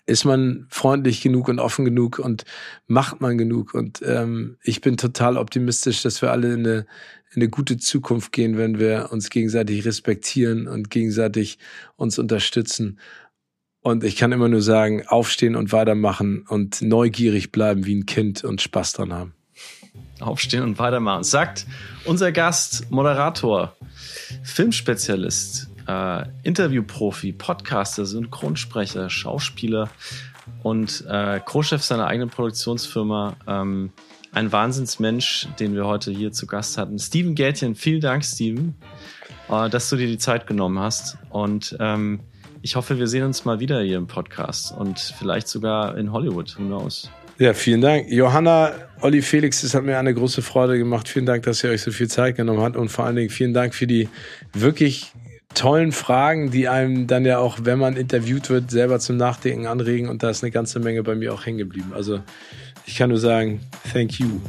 Ist man freundlich genug und offen genug und macht man genug? Und ähm, ich bin total optimistisch, dass wir alle in eine, in eine gute Zukunft gehen, wenn wir uns gegenseitig respektieren und gegenseitig uns unterstützen. Und ich kann immer nur sagen, aufstehen und weitermachen und neugierig bleiben wie ein Kind und Spaß dran haben. Aufstehen und weitermachen. Sagt unser Gast, Moderator, Filmspezialist, äh, Interviewprofi, Podcaster, Synchronsprecher, Schauspieler und äh, Co-Chef seiner eigenen Produktionsfirma. Ähm, ein Wahnsinnsmensch, den wir heute hier zu Gast hatten. Steven Gätchen, vielen Dank, Steven, äh, dass du dir die Zeit genommen hast. Und ähm, ich hoffe, wir sehen uns mal wieder hier im Podcast und vielleicht sogar in Hollywood. Who knows? Ja, vielen Dank. Johanna, Olli Felix, es hat mir eine große Freude gemacht. Vielen Dank, dass ihr euch so viel Zeit genommen habt und vor allen Dingen vielen Dank für die wirklich tollen Fragen, die einem dann ja auch, wenn man interviewt wird, selber zum Nachdenken anregen und da ist eine ganze Menge bei mir auch hängen geblieben. Also ich kann nur sagen, thank you.